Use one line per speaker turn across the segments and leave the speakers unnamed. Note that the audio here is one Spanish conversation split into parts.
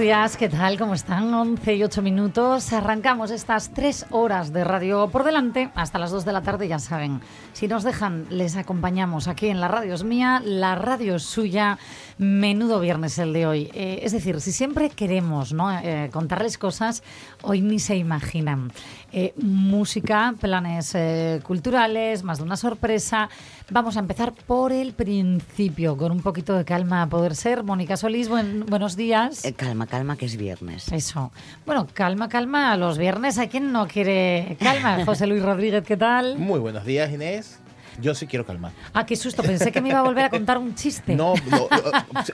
Días, ¿qué tal? ¿Cómo están? 11 y 8 minutos. Arrancamos estas tres horas de radio por delante hasta las 2 de la tarde, ya saben. Si nos dejan, les acompañamos aquí en la radio es mía, la radio es suya. Menudo viernes el de hoy. Eh, es decir, si siempre queremos ¿no? Eh, contarles cosas, hoy ni se imaginan. Eh, música, planes eh, culturales, más de una sorpresa. Vamos a empezar por el principio, con un poquito de calma a poder ser. Mónica Solís, buen- buenos días.
Eh, calma, calma, que es viernes.
Eso. Bueno, calma, calma. Los viernes, ¿hay quien no quiere calma? José Luis Rodríguez, ¿qué tal?
Muy buenos días, Inés. Yo sí quiero calmar.
Ah, qué susto. Pensé que me iba a volver a contar un chiste.
No, no,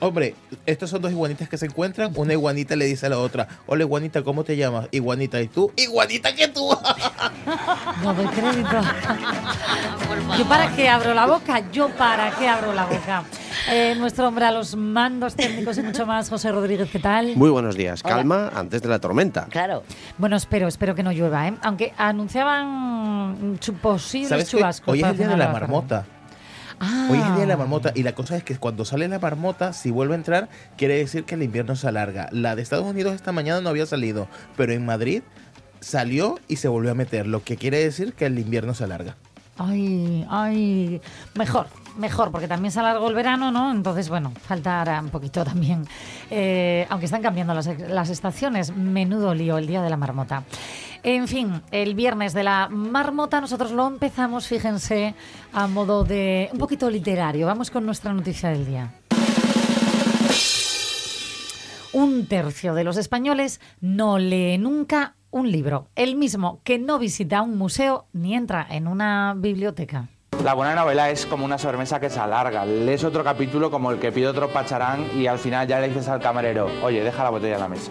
hombre, estos son dos iguanitas que se encuentran. Una iguanita le dice a la otra, hola iguanita, ¿cómo te llamas? Iguanita, ¿y tú? Iguanita que tú.
No doy crédito. ¿Yo para qué abro la boca? ¿Yo para qué abro la boca? Eh, nuestro hombre a los mandos técnicos y mucho más, José Rodríguez, ¿qué tal?
Muy buenos días.
Hola.
Calma antes de la tormenta.
Claro.
Bueno, espero, espero que no llueva, ¿eh? Aunque anunciaban posibles chubascos.
Hoy es el día de la. Marmota.
Ah.
Hoy es el día de la marmota y la cosa es que cuando sale la marmota, si vuelve a entrar, quiere decir que el invierno se alarga. La de Estados Unidos esta mañana no había salido, pero en Madrid salió y se volvió a meter, lo que quiere decir que el invierno se alarga.
Ay, ay, mejor, mejor, porque también se alargó el verano, ¿no? Entonces, bueno, faltará un poquito también. Eh, aunque están cambiando las, las estaciones, menudo lío el día de la marmota. En fin, el viernes de la marmota nosotros lo empezamos, fíjense, a modo de un poquito literario. Vamos con nuestra noticia del día. Un tercio de los españoles no lee nunca un libro, el mismo que no visita un museo ni entra en una biblioteca.
La buena novela es como una sobremesa que se alarga. Lees otro capítulo como el que pide otro pacharán y al final ya le dices al camarero, oye, deja la botella en la mesa.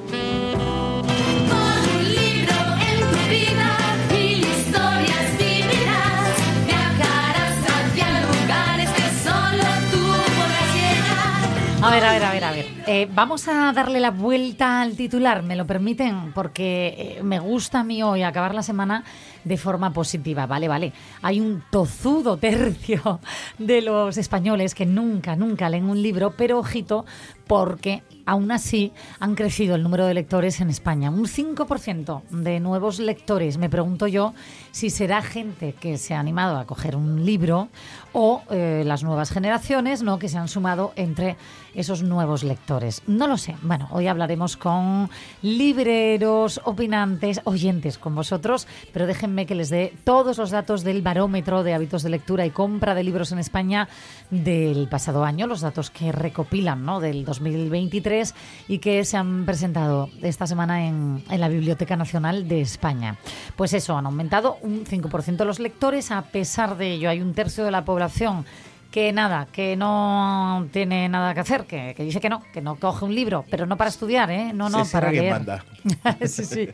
A ver, a ver, a ver, a ver. Eh, vamos a darle la vuelta al titular, ¿me lo permiten? Porque eh, me gusta a mí hoy acabar la semana de forma positiva. Vale, vale. Hay un tozudo tercio de los españoles que nunca, nunca leen un libro, pero ojito, porque aún así han crecido el número de lectores en España. Un 5% de nuevos lectores. Me pregunto yo si será gente que se ha animado a coger un libro o eh, las nuevas generaciones ¿no? que se han sumado entre esos nuevos lectores. No lo sé. Bueno, hoy hablaremos con libreros, opinantes, oyentes con vosotros, pero déjenme que les dé todos los datos del barómetro de hábitos de lectura y compra de libros en España del pasado año, los datos que recopilan ¿no? del 2023 y que se han presentado esta semana en, en la Biblioteca Nacional de España. Pues eso, han aumentado un 5% los lectores, a pesar de ello hay un tercio de la población que nada, que no tiene nada que hacer, que, que dice que no, que no coge un libro, pero no para estudiar, ¿eh? No, no,
Se
para leer.
manda.
sí, sí.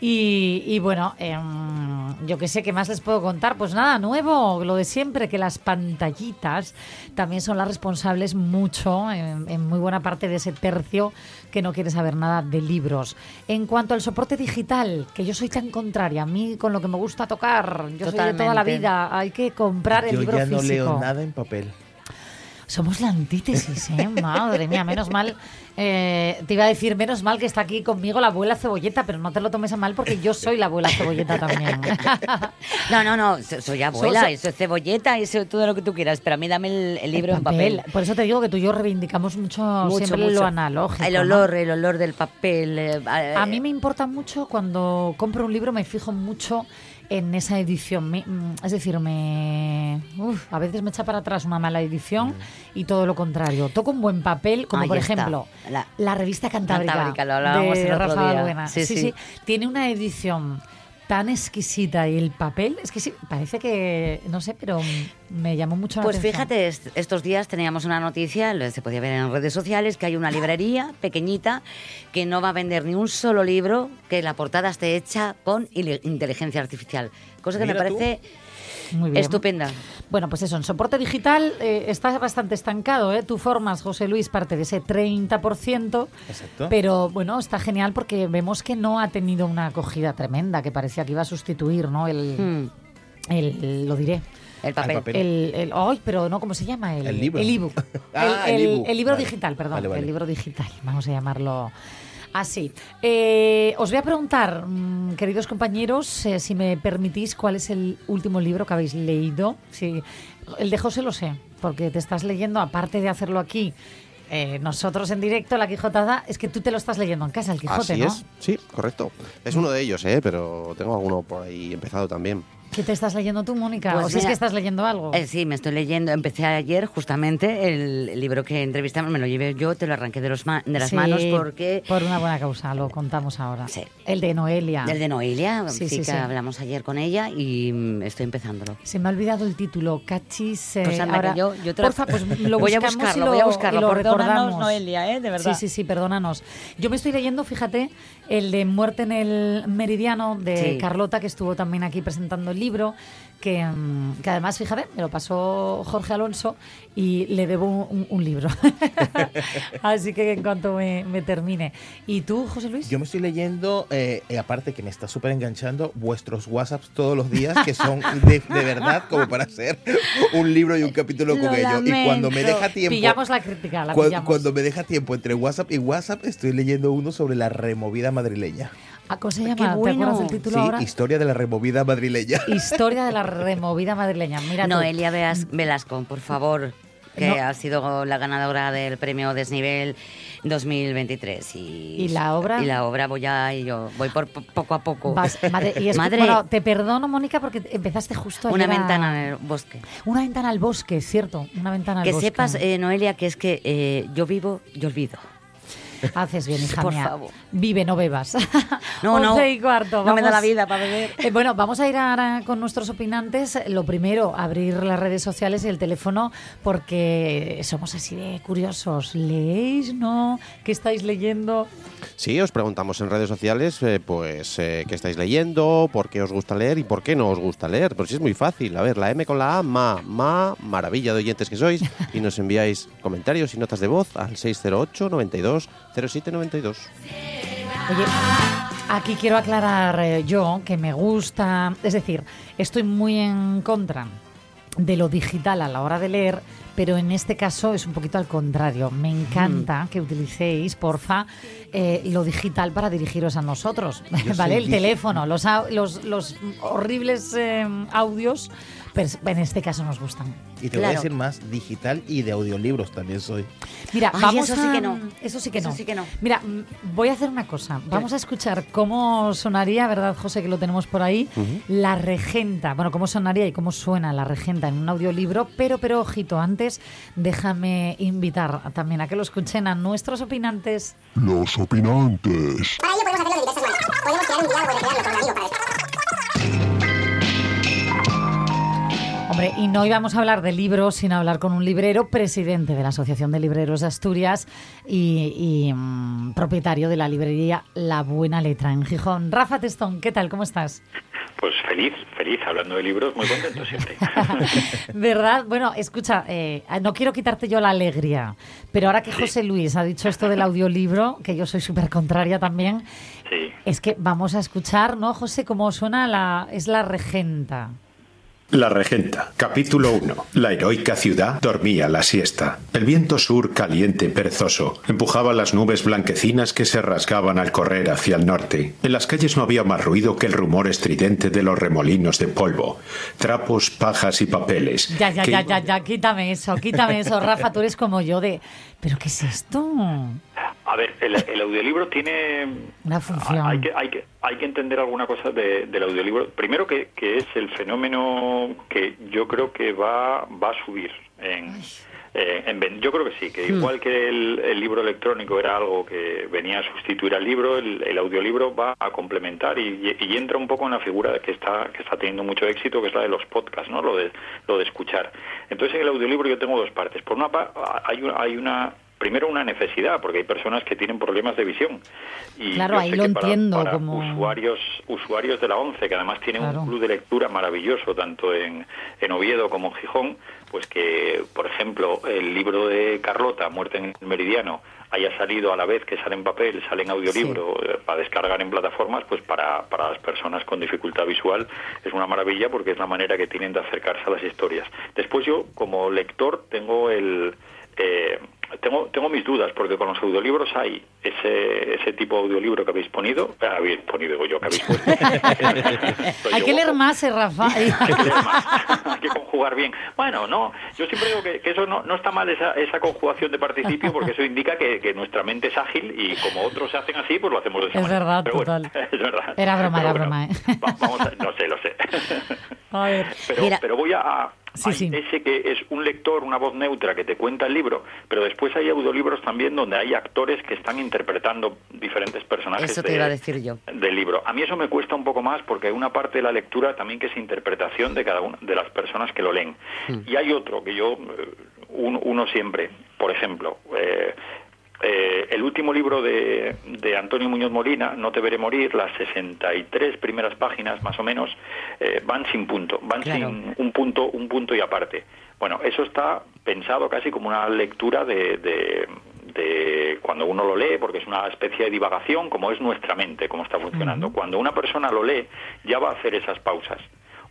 Y, y bueno, em, yo que sé, ¿qué más les puedo contar? Pues nada, nuevo, lo de siempre, que las pantallitas también son las responsables mucho, en, en muy buena parte de ese tercio que no quiere saber nada de libros. En cuanto al soporte digital, que yo soy tan contraria, a mí con lo que me gusta tocar, yo soy de toda la vida, hay que comprar el
Yo
libro
ya no
físico.
leo nada en papel.
Somos la antítesis, ¿eh? Madre mía, menos mal. Eh, te iba a decir, menos mal que está aquí conmigo la abuela cebolleta, pero no te lo tomes a mal porque yo soy la abuela cebolleta también.
No, no, no, so- soy abuela,
so-
eso es cebolleta, eso es todo lo que tú quieras, pero a mí dame el, el libro en papel.
Por eso te digo que tú y yo reivindicamos mucho,
Mucho,
siempre
mucho.
lo analógico.
El
¿no?
olor, el olor del papel. eh,
A mí me importa mucho cuando compro un libro, me fijo mucho en esa edición. Me- mm, es decir, me uf, a veces me echa para atrás una mala edición y todo lo contrario. Toco un buen papel, como
Ahí
por
está.
ejemplo
La-
la, revista Cantábrica,
Cantábrica, lo
de
el otro
Rafa
día.
Balbuena.
Sí,
Sí,
sí.
sí. Tiene una edición tan exquisita y el papel, es que sí, parece que, no sé, pero me llamó mucho la
Pues
atención.
fíjate, est- estos días teníamos una noticia, se podía ver en redes sociales, que hay una librería pequeñita que no va a vender ni un solo libro que la portada esté hecha con inteligencia artificial. Cosa que me
tú.
Muy bien.
estupenda.
Bueno, pues eso, en soporte digital eh, está bastante estancado, ¿eh? Tú formas, José Luis, parte de ese 30%,
Exacto.
pero bueno, está genial porque vemos que no ha tenido una acogida tremenda, que parecía que iba a sustituir, ¿no? El,
Mm,
el- lo diré.
el papel.
papel.
El, el- ay, pero no, ¿cómo se llama? El,
El libro.
El ebook.
Ah,
el, libro
Vale.
digital, perdón.
Vale, vale.
El libro digital, vamos a llamarlo así. Eh, os voy a preguntar, mm, queridos compañeros, eh, si me permitís, ¿cuál es el último libro que habéis leído? Sí, el de José lo sé, porque te estás leyendo, aparte de hacerlo aquí. eh, nosotros en directo, la Quijotada, es que tú te lo estás leyendo en casa, el Quijote,
Así
¿no?
es, sí, correcto. Es uno de ellos, ¿eh? pero tengo alguno por ahí empezado también.
¿Qué te estás leyendo tú, Mónica?
Pues
¿O si es que estás leyendo algo?
Eh, sí, me estoy leyendo. Empecé ayer justamente el libro que entrevistamos, me lo llevé yo, te lo arranqué de, los ma- de las
Sí,
manos porque...
Por una buena causa, lo contamos ahora.
Sí.
El de Noelia.
El de Noelia,
Sí,
sí, hablamos ayer con ella y mm, estoy empezándolo.
Se me ha olvidado el título, Cachis. eh,
Pues anda, que
ahora,
yo- yo te lo-
porfa, pues lo
Voy a
buscamos y
buscarlo,
lo,
voy a buscarlo.
y lo
Perdónanos,
recordamos.
Noelia, ¿eh? De verdad.
Sí, sí, sí, perdónanos. Yo me estoy leyendo, fíjate, el de Muerte en el Meridiano de. Carlota, que estuvo también aquí presentando el libro, que, mm, que además, fíjate, me lo pasó Jorge Alonso y le debo un, un libro. Así que en cuanto me, me termine. ¿Y tú, José Luis?
Yo me estoy leyendo, eh, eh, aparte que me está súper enganchando, vuestros WhatsApps todos los días, que son de, de verdad como para hacer un libro y un capítulo con
Lo
ellos. Y cuando me deja tiempo...
Pillamos la crítica, la
Cuan-
pillamos.
Cuando me deja tiempo entre WhatsApp y WhatsApp, estoy leyendo uno sobre la removida madrileña.
Ah, ¿Cómo se
Qué
llama? ¿Te
bueno.
acuerdas del título
Sí,
ahora?
historia de la removida madrileña.
Historia de la removida madrileña. Mira tú.
Noelia Veas- Velasco, por favor, que
No.
ha sido la ganadora del premio Desnivel 2023. Y,
¿Y la obra?
Y la obra voy a y yo voy por po- poco a poco.
Vas- madre, y es-
Madre,
bueno, te perdono, Mónica, porque empezaste justo
una ventana en el bosque.
Una ventana al bosque, cierto. Una ventana al
Que
bosque.
sepas, eh, Noelia, que es que eh, yo vivo y olvido.
Haces bien, hija
por
mía.
favor.
Vive, no bebas.
No, no.
Once y cuarto.
No me da la vida para beber.
Eh, bueno, vamos a ir ahora con nuestros opinantes. Lo primero, abrir las redes sociales y el teléfono, porque somos así de curiosos. ¿Leéis, no? ¿Qué estáis leyendo?
Sí, os preguntamos en redes sociales, eh, pues, eh, qué estáis leyendo, por qué os gusta leer y por qué no os gusta leer. Pues sí, es muy fácil. A ver, la M con la A, ma, ma, maravilla de oyentes que sois. Y nos enviáis comentarios y notas de voz al 608 92 07 92.
Oye, aquí quiero aclarar eh, yo que me gusta, es decir, estoy muy en contra de lo digital a la hora de leer, pero en este caso es un poquito al contrario. Me encanta que utilicéis, porfa, eh, lo digital para dirigiros a nosotros,
Yo
¿vale? El teléfono, los, los, los horribles eh, audios, pues en este caso nos gustan.
Y te voy a
Claro.
decir más, digital y de audiolibros también soy.
Mira,
Ay,
vamos
eso sí
a-
que no.
Eso sí que
Eso
no.
sí que no.
Mira, voy a hacer una cosa. Vamos a escuchar cómo sonaría, ¿verdad, José? Que lo tenemos por ahí. La regenta. Bueno, cómo sonaría y cómo suena la regenta en un audiolibro. Pero, pero, ojito, antes déjame invitar a- también a que lo escuchen a nuestros opinantes.
Los opinantes.
Para ello podemos hacerlo de diversas maneras. Podemos crear un diálogo, recrearlo con un amigo para
Hombre, y no íbamos a hablar de libros sin hablar con un librero, presidente de la Asociación de Libreros de Asturias y, y, mm, propietario de la librería La Buena Letra en Gijón. Rafa Testón, ¿qué tal? ¿Cómo estás?
Pues feliz, feliz, hablando de libros, muy contento siempre.
¿Verdad? Bueno, escucha, eh, no quiero quitarte yo la alegría, pero ahora que José Luis ha dicho esto del audiolibro, que yo soy súper contraria también,
Sí.
es que vamos a escuchar, ¿no, José? Cómo suena la... es la regenta.
La Regenta, capítulo 1. La heroica ciudad dormía la siesta. El viento sur, caliente, perezoso, empujaba las nubes blanquecinas que se rasgaban al correr hacia el norte. En las calles no había más ruido que el rumor estridente de los remolinos de polvo, trapos, pajas y papeles.
Ya, ya,
que
ya, ya, ya, quítame eso, quítame eso, Rafa, tú eres como yo de... ¿Pero qué es esto?
A ver, el, el audiolibro tiene...
Una función.
Hay que, hay que, hay que entender alguna cosa de- del audiolibro. Primero que, que es el fenómeno que yo creo que va, va a subir en, Eh, en yo creo que sí, que
Hmm.
igual que el, el libro electrónico era algo que venía a sustituir al libro, el, el audiolibro va a complementar y, y entra un poco en la figura que está que está teniendo mucho éxito, que es la de los podcasts, ¿no? Lo de lo de escuchar. Entonces en el audiolibro yo tengo dos partes. Por una parte hay una, hay una primero una necesidad porque hay personas que tienen problemas de visión. Y
Claro, ahí lo
para-
entiendo,
para
como-
usuarios usuarios de la ONCE que además tienen
Claro.
un club de lectura maravilloso tanto en, en Oviedo como en Gijón pues que por ejemplo el libro de Carlota Muerte en el Meridiano haya salido a la vez que sale en papel sale en audiolibro eh, para descargar en plataformas pues para, para las personas con dificultad visual es una maravilla porque es la manera que tienen de acercarse a las historias. Después yo como lector tengo el eh, tengo, tengo mis dudas porque con los audiolibros hay ese, ese tipo de audiolibro que habéis ponido, habéis ponido yo que habéis puesto.
Hay
yo
que leer más, eh, Rafa.
Hay que leer más, hay que conjugar bien. Bueno, no, yo siempre digo que, que eso no, no está mal esa, esa conjugación de participio porque eso indica que, que nuestra mente es ágil y como otros se hacen así, pues lo hacemos de esa
Es
manera.
verdad,
Pero bueno,
total.
es verdad.
Era broma,
Pero
era
bueno,
broma, ¿eh?
va- vamos a- no sé, lo sé.
A ver.
Pero,
Mira.
pero voy a-
Sí,
hay
sí.
ese que es un lector, una voz neutra que te cuenta el libro, pero después hay audiolibros también donde hay actores que están interpretando diferentes personajes
Eso te
de-
iba a decir yo.
del libro. A mí eso me cuesta un poco más porque hay una parte de la lectura también que es interpretación de cada una de las personas que lo leen. Y hay otro que yo, eh, un- uno siempre, por ejemplo, eh, eh, el último libro de, de Antonio Muñoz Molina, No te veré morir, las 63 primeras páginas más o menos, eh, van sin punto, van
Claro.
sin un punto, un punto y aparte. Bueno, eso está pensado casi como una lectura de, de- de cuando uno lo lee, porque es una especie de divagación, como es nuestra mente, cómo está funcionando. Cuando una persona lo lee, ya va a hacer esas pausas.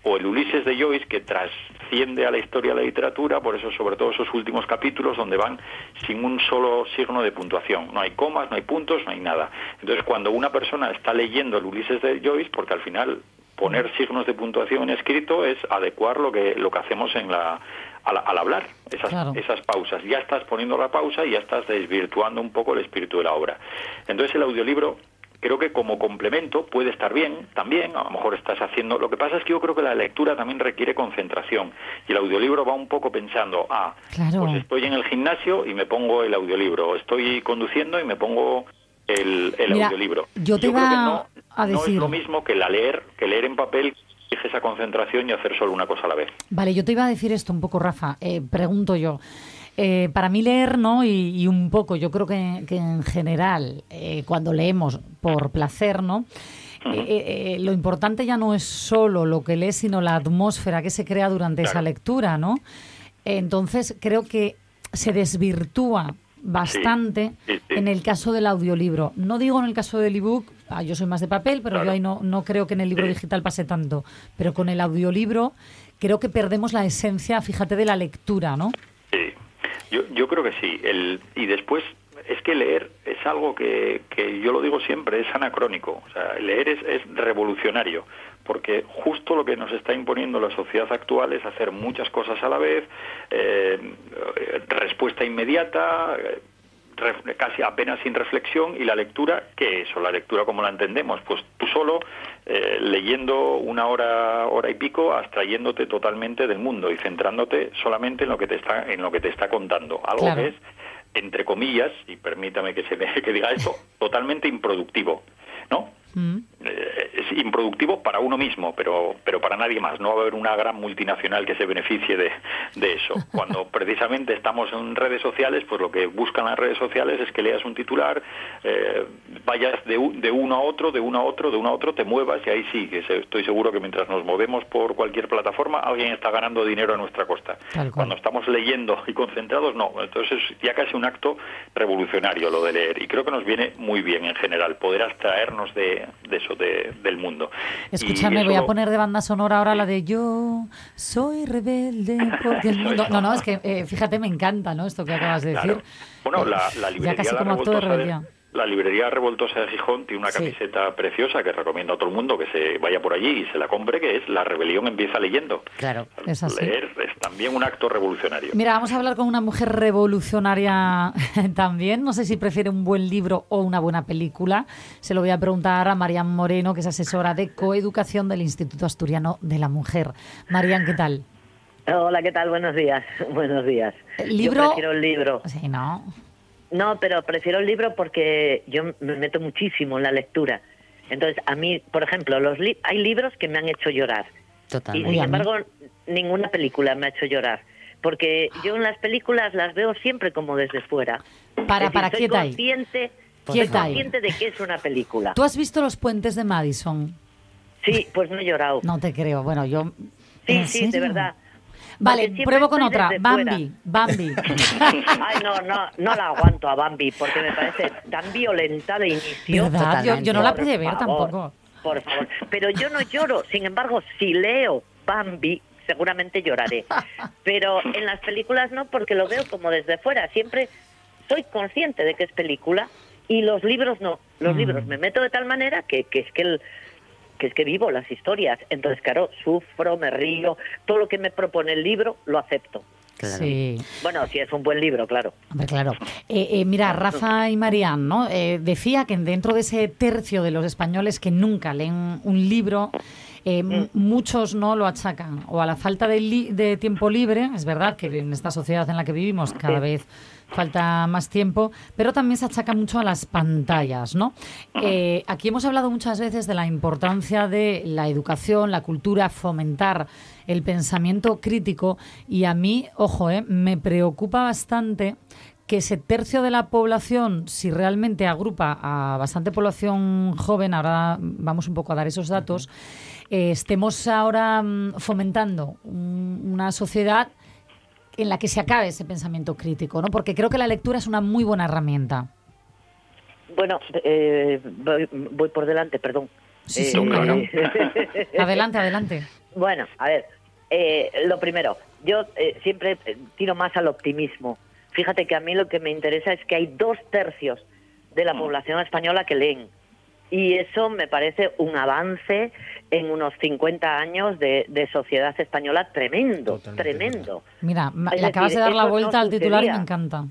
O el Ulises de Joyce, que trasciende a la historia de la literatura, por eso sobre todo esos últimos capítulos donde van sin un solo signo de puntuación. No hay comas, no hay puntos, no hay nada. Entonces, cuando una persona está leyendo el Ulises de Joyce, porque al final poner signos de puntuación en escrito es adecuar lo que lo que hacemos en la al, al hablar esas
Claro.
esas pausas ya estás poniendo la pausa y ya estás desvirtuando un poco el espíritu de la obra entonces el audiolibro creo que como complemento puede estar bien también a lo mejor estás haciendo lo que pasa es que yo creo que la lectura también requiere concentración y el audiolibro va un poco pensando ah
Claro.
pues estoy en el gimnasio y me pongo el audiolibro estoy conduciendo y me pongo el, el
Mira,
audiolibro
yo te
creo que
iba
no,
a
no es
decir-
lo mismo que la leer que leer en papel esa concentración y hacer solo una cosa a la vez
Vale, yo te iba a decir esto un poco, Rafa. Eh, pregunto yo. Eh, para mí leer, ¿no? Y, y un poco, yo creo que, que en general, eh, cuando leemos por placer, ¿no? Eh, eh, lo importante ya no es solo lo que lees, sino la atmósfera que se crea durante esa lectura, ¿no? Entonces, creo que se desvirtúa bastante
sí, sí.
en el caso del audiolibro. No digo en el caso del ebook, ah, yo soy más de papel, pero
Claro.
yo ahí no, no creo que en el libro digital pase tanto. Pero con el audiolibro creo que perdemos la esencia, fíjate, de la lectura, ¿no?
Sí, yo, yo creo que sí. El, y después, es que leer es algo que, que yo lo digo siempre, es anacrónico. O sea, leer es, es revolucionario, porque justo lo que nos está imponiendo la sociedad actual es hacer muchas cosas a la vez, eh, respuesta inmediata, casi apenas sin reflexión y la lectura qué es o la lectura como la entendemos pues tú solo eh, leyendo una hora hora y pico abstrayéndote totalmente del mundo y centrándote solamente en lo que te está en lo que te está contando algo
Claro.
que es entre comillas y permítame que se me que diga esto totalmente improductivo no
Mm.
eh, es improductivo para uno mismo, pero, pero para nadie más. No va a haber una gran multinacional que se beneficie de, de eso. Cuando precisamente estamos en redes sociales, pues lo que buscan las redes sociales es que leas un titular, eh, vayas de, de uno a otro, de uno a otro, de uno a otro, te muevas y ahí sí, que estoy seguro que mientras nos movemos por cualquier plataforma, alguien está ganando dinero a nuestra costa. Cuando estamos leyendo y concentrados, no. Entonces es ya casi un acto revolucionario lo de leer. Y creo que nos viene muy bien en general poder abstraernos de, de eso, de- del mundo.
Escúchame,
eso
voy a poner de banda sonora ahora la de Yo soy rebelde porque el mundo... No, no, es que eh, fíjate, me encanta, ¿no? Esto que acabas de decir.
Claro. Bueno, la, la
Ya casi
La
como acto de
Revoltosa
rebeldía.
La librería Revoltosa de Gijón tiene una
Sí.
camiseta preciosa que recomiendo a todo el mundo que se vaya por allí y se la compre, que es La rebelión empieza leyendo.
Claro.
Es así.
Leer es también un acto revolucionario.
Mira, vamos a hablar con una mujer revolucionaria también. No sé si prefiere un buen libro o una buena película. Se lo voy a preguntar a Marian Moreno, que es asesora de coeducación del Instituto Asturiano de la Mujer. Marian, ¿qué tal?
Hola, ¿qué tal? Buenos días. Buenos días.
¿Libro?
Yo prefiero el libro.
Sí, ¿no?
No, pero prefiero el libro porque yo me meto muchísimo en la lectura. Entonces, a mí, por ejemplo, los li- hay libros que me han hecho llorar. Y
Totalmente.
sin embargo, ninguna película me ha hecho llorar. Porque yo en las películas las veo siempre como desde fuera.
Para,
decir,
para,
soy
quieta ahí.
consciente, soy
Quieta ahí.
consciente de que es una película.
¿Tú has visto los puentes de Madison?
Sí, pues no he llorado.
No te creo. Bueno, yo...
Sí,
¿En
sí, de
serio?
verdad.
Vale, pruebo con otra. Bambi, Bambi.
Ay, no, no, no la aguanto a Bambi porque me parece tan violenta de inicio.
¿Verdad? Yo, yo no la pude ver
favor,
tampoco.
Por favor. Pero yo no lloro. Sin embargo, si leo Bambi, seguramente lloraré. Pero en las películas no, porque lo veo como desde fuera. Siempre soy consciente de que es película y los libros no. Los
Mm.
libros me meto de tal manera que, que es que el que es que vivo las historias. Entonces, claro, sufro, me río, todo lo que me propone el libro lo acepto.
Sí.
Bueno, si es un buen libro, claro.
Hombre, claro. Eh, eh, mira, Rafa y Marian, ¿no? Eh, decía que dentro de ese tercio de los españoles que nunca leen un libro, eh,
Mm.
muchos no lo achacan o a la falta de, li- de tiempo libre, es verdad que en esta sociedad en la que vivimos cada
Sí.
vez falta más tiempo, pero también se achaca mucho a las pantallas, ¿no? Eh, aquí hemos hablado muchas veces de la importancia de la educación, la cultura, fomentar el pensamiento crítico y a mí, ojo, eh, me preocupa bastante que ese tercio de la población, si realmente agrupa a bastante población joven, ahora vamos un poco a dar esos datos, eh, estemos ahora mm, fomentando un- una sociedad en la que se acabe ese pensamiento crítico, ¿no? Porque creo que la lectura es una muy buena herramienta.
Bueno, eh, voy, voy por delante, perdón.
Sí,
Eh,
sí, claro. Adelante, adelante.
Bueno, a ver, eh, lo primero, yo eh, siempre eh, tiro más al optimismo. Fíjate que a mí lo que me interesa es que hay dos tercios de la población española que leen. Y eso me parece un avance en unos 50 años de, de sociedad española tremendo, tremendo.
Mira, le acabas
decir,
de dar la
no
vuelta al titular y me
sucedía.
encanta.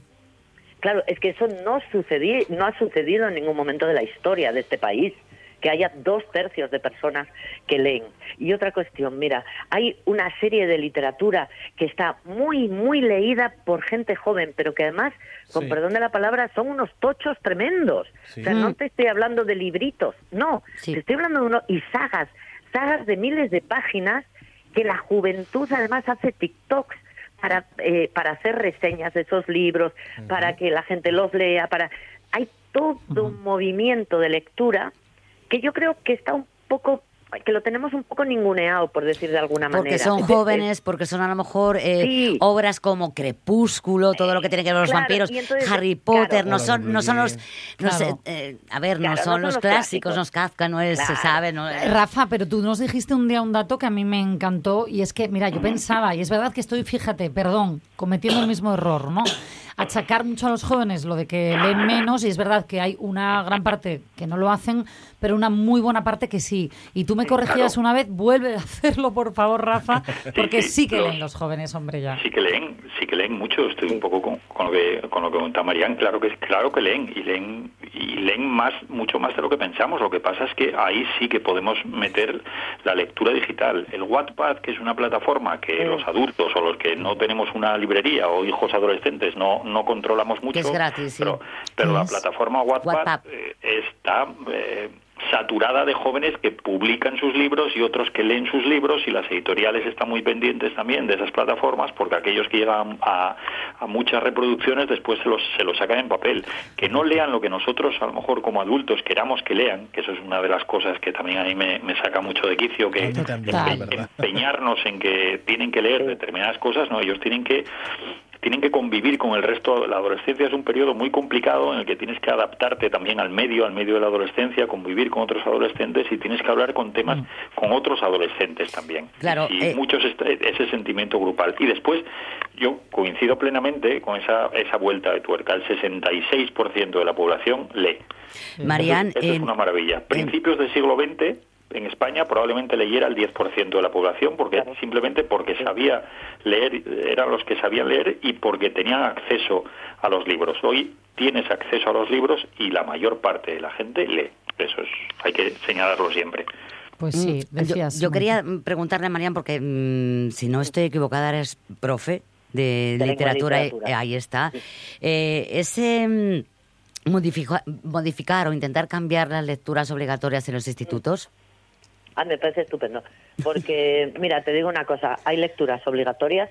Claro, es que eso no, sucedí, no ha sucedido en ningún momento de la historia de este país, que haya dos tercios de personas que leen. Y otra cuestión, mira, hay una serie de literatura que está muy, muy leída por gente joven, pero que además, con
Sí.
perdón de la palabra, son unos tochos tremendos.
Sí.
O sea, no
Mm.
te estoy hablando de libritos, no, te estoy hablando de uno, y sagas, sagas de miles de páginas que la juventud además hace TikToks para, eh, para hacer reseñas de esos libros, para que la gente los lea, para... Hay todo un movimiento de lectura que yo creo que está un poco que lo tenemos un poco ninguneado, por decir de alguna manera.
Porque son jóvenes, porque son a lo mejor eh,
Sí.
obras como Crepúsculo, todo lo que tiene que ver con los
Claro,
vampiros,
entonces,
Harry Potter,
claro.
no son, no son los, no sé, eh, a ver,
Claro,
no
no
son los
los
clásicos,
clásicos.
no es Kafka, no es, se sabe, no es-
Rafa, pero tú nos dijiste un día un dato que a mí me encantó y es que, mira, yo pensaba, y es verdad que estoy, fíjate, perdón, cometiendo el mismo error, ¿no? Achacar mucho a los jóvenes lo de que leen menos y es verdad que hay una gran parte que no lo hacen, pero una muy buena parte que sí. Y tú me corregías
claro.
una vez, vuelve a hacerlo, por favor, Rafa, porque sí que
los-
leen los jóvenes, hombre, ya.
Sí que leen, sí que leen mucho. Estoy un poco con, con lo que con lo que Marian. Claro que claro que leen y leen y leen más, mucho más de lo que pensamos. Lo que pasa es que ahí sí que podemos meter la lectura digital. El Wattpad, que es una plataforma que los adultos o los que no tenemos una librería o hijos adolescentes no no controlamos mucho.
que es gratis, sí.
Pero, pero
¿Qué
la plataforma Wattpad,
Wattpad.
eh, está eh, saturada de jóvenes que publican sus libros y otros que leen sus libros y las editoriales están muy pendientes también de esas plataformas porque aquellos que llegan a, a muchas reproducciones después se los, se los sacan en papel. Que no lean lo que nosotros a lo mejor como adultos queramos que lean, que eso es una de las cosas que también a mí me, me saca mucho de quicio, que empe- empeñarnos en que tienen que leer determinadas cosas, no, ellos tienen que tienen que convivir con el resto. La adolescencia es un periodo muy complicado en el que tienes que adaptarte también al medio, al medio de la adolescencia, convivir con otros adolescentes y tienes que hablar con temas con otros adolescentes también.
Claro,
Y
eh.
muchos est- ese sentimiento grupal. Y después yo coincido plenamente con esa, esa vuelta de tuerca. El 66% de la población lee.
Marian,
Eso, eso es una maravilla. Principios del siglo XX en España probablemente leyera el 10% de la población porque simplemente porque sabía leer eran los que sabían leer y porque tenían acceso a los libros. Hoy tienes acceso a los libros y la mayor parte de la gente lee. Eso es hay que señalarlo siempre.
Pues sí,
Mm, yo-
decías.
Yo, quería preguntarle a Marian, porque mm, si no estoy equivocada, eres profe de, literatura, eh,
literatura.
ahí está. Eh, ese mm, modifica- modificar o intentar cambiar las lecturas obligatorias en los institutos.
Ah, me parece estupendo. Porque, mira, te digo una cosa, hay lecturas obligatorias.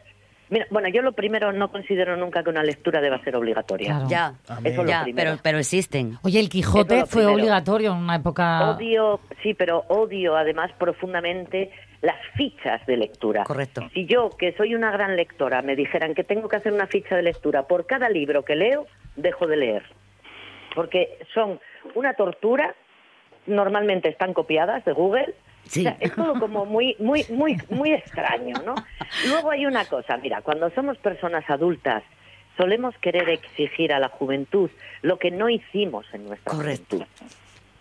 Mira, bueno, yo lo primero no considero nunca que una lectura deba ser obligatoria.
Claro.
Ya,
Eso lo
ya, pero, pero existen.
Oye, el Quijote fue
primero.
obligatorio en una época.
Odio, sí, pero odio además profundamente las fichas de lectura.
Correcto.
Si yo, que soy una gran lectora, me dijeran que tengo que hacer una ficha de lectura por cada libro que leo, dejo de leer. Porque son una tortura, normalmente están copiadas de Google.
Sí.
O sea, es todo como muy, muy, muy, muy extraño, ¿no? Luego hay una cosa, mira, cuando somos personas adultas, solemos querer exigir a la juventud lo que no hicimos en nuestra
Correcto.
juventud.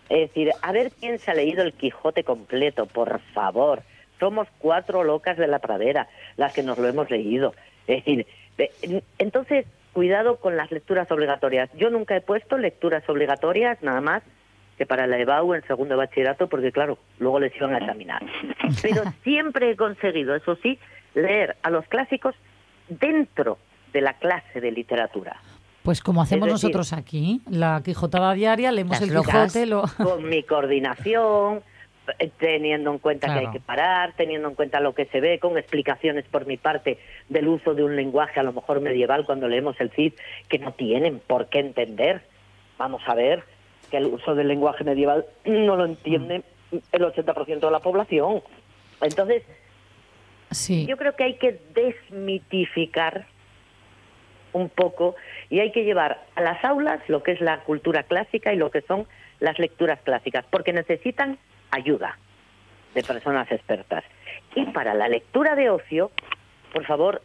Es decir, a ver quién se ha leído el Quijote completo, por favor. Somos cuatro locas de la pradera las que nos lo hemos leído. Es decir, de- entonces, cuidado con las lecturas obligatorias. Yo nunca he puesto lecturas obligatorias, nada más que para la EBAU en segundo de bachillerato, porque claro, luego les iban a examinar. Pero siempre he conseguido, eso sí, leer a los clásicos dentro de la clase de literatura.
Pues como hacemos
decir-
nosotros aquí, la Quijotada diaria, leemos el. Quijote, lo...
con mi coordinación, eh, teniendo en cuenta que hay que parar, teniendo en cuenta lo que se ve, con explicaciones por mi parte del uso de un lenguaje a lo mejor medieval cuando leemos el CID, que no tienen por qué entender. Vamos a ver que el uso del lenguaje medieval no lo entiende el 80% de la población. Entonces,
Sí.
yo creo que hay que desmitificar un poco y hay que llevar a las aulas lo que es la cultura clásica y lo que son las lecturas clásicas, porque necesitan ayuda de personas expertas. Y para la lectura de ocio, por favor,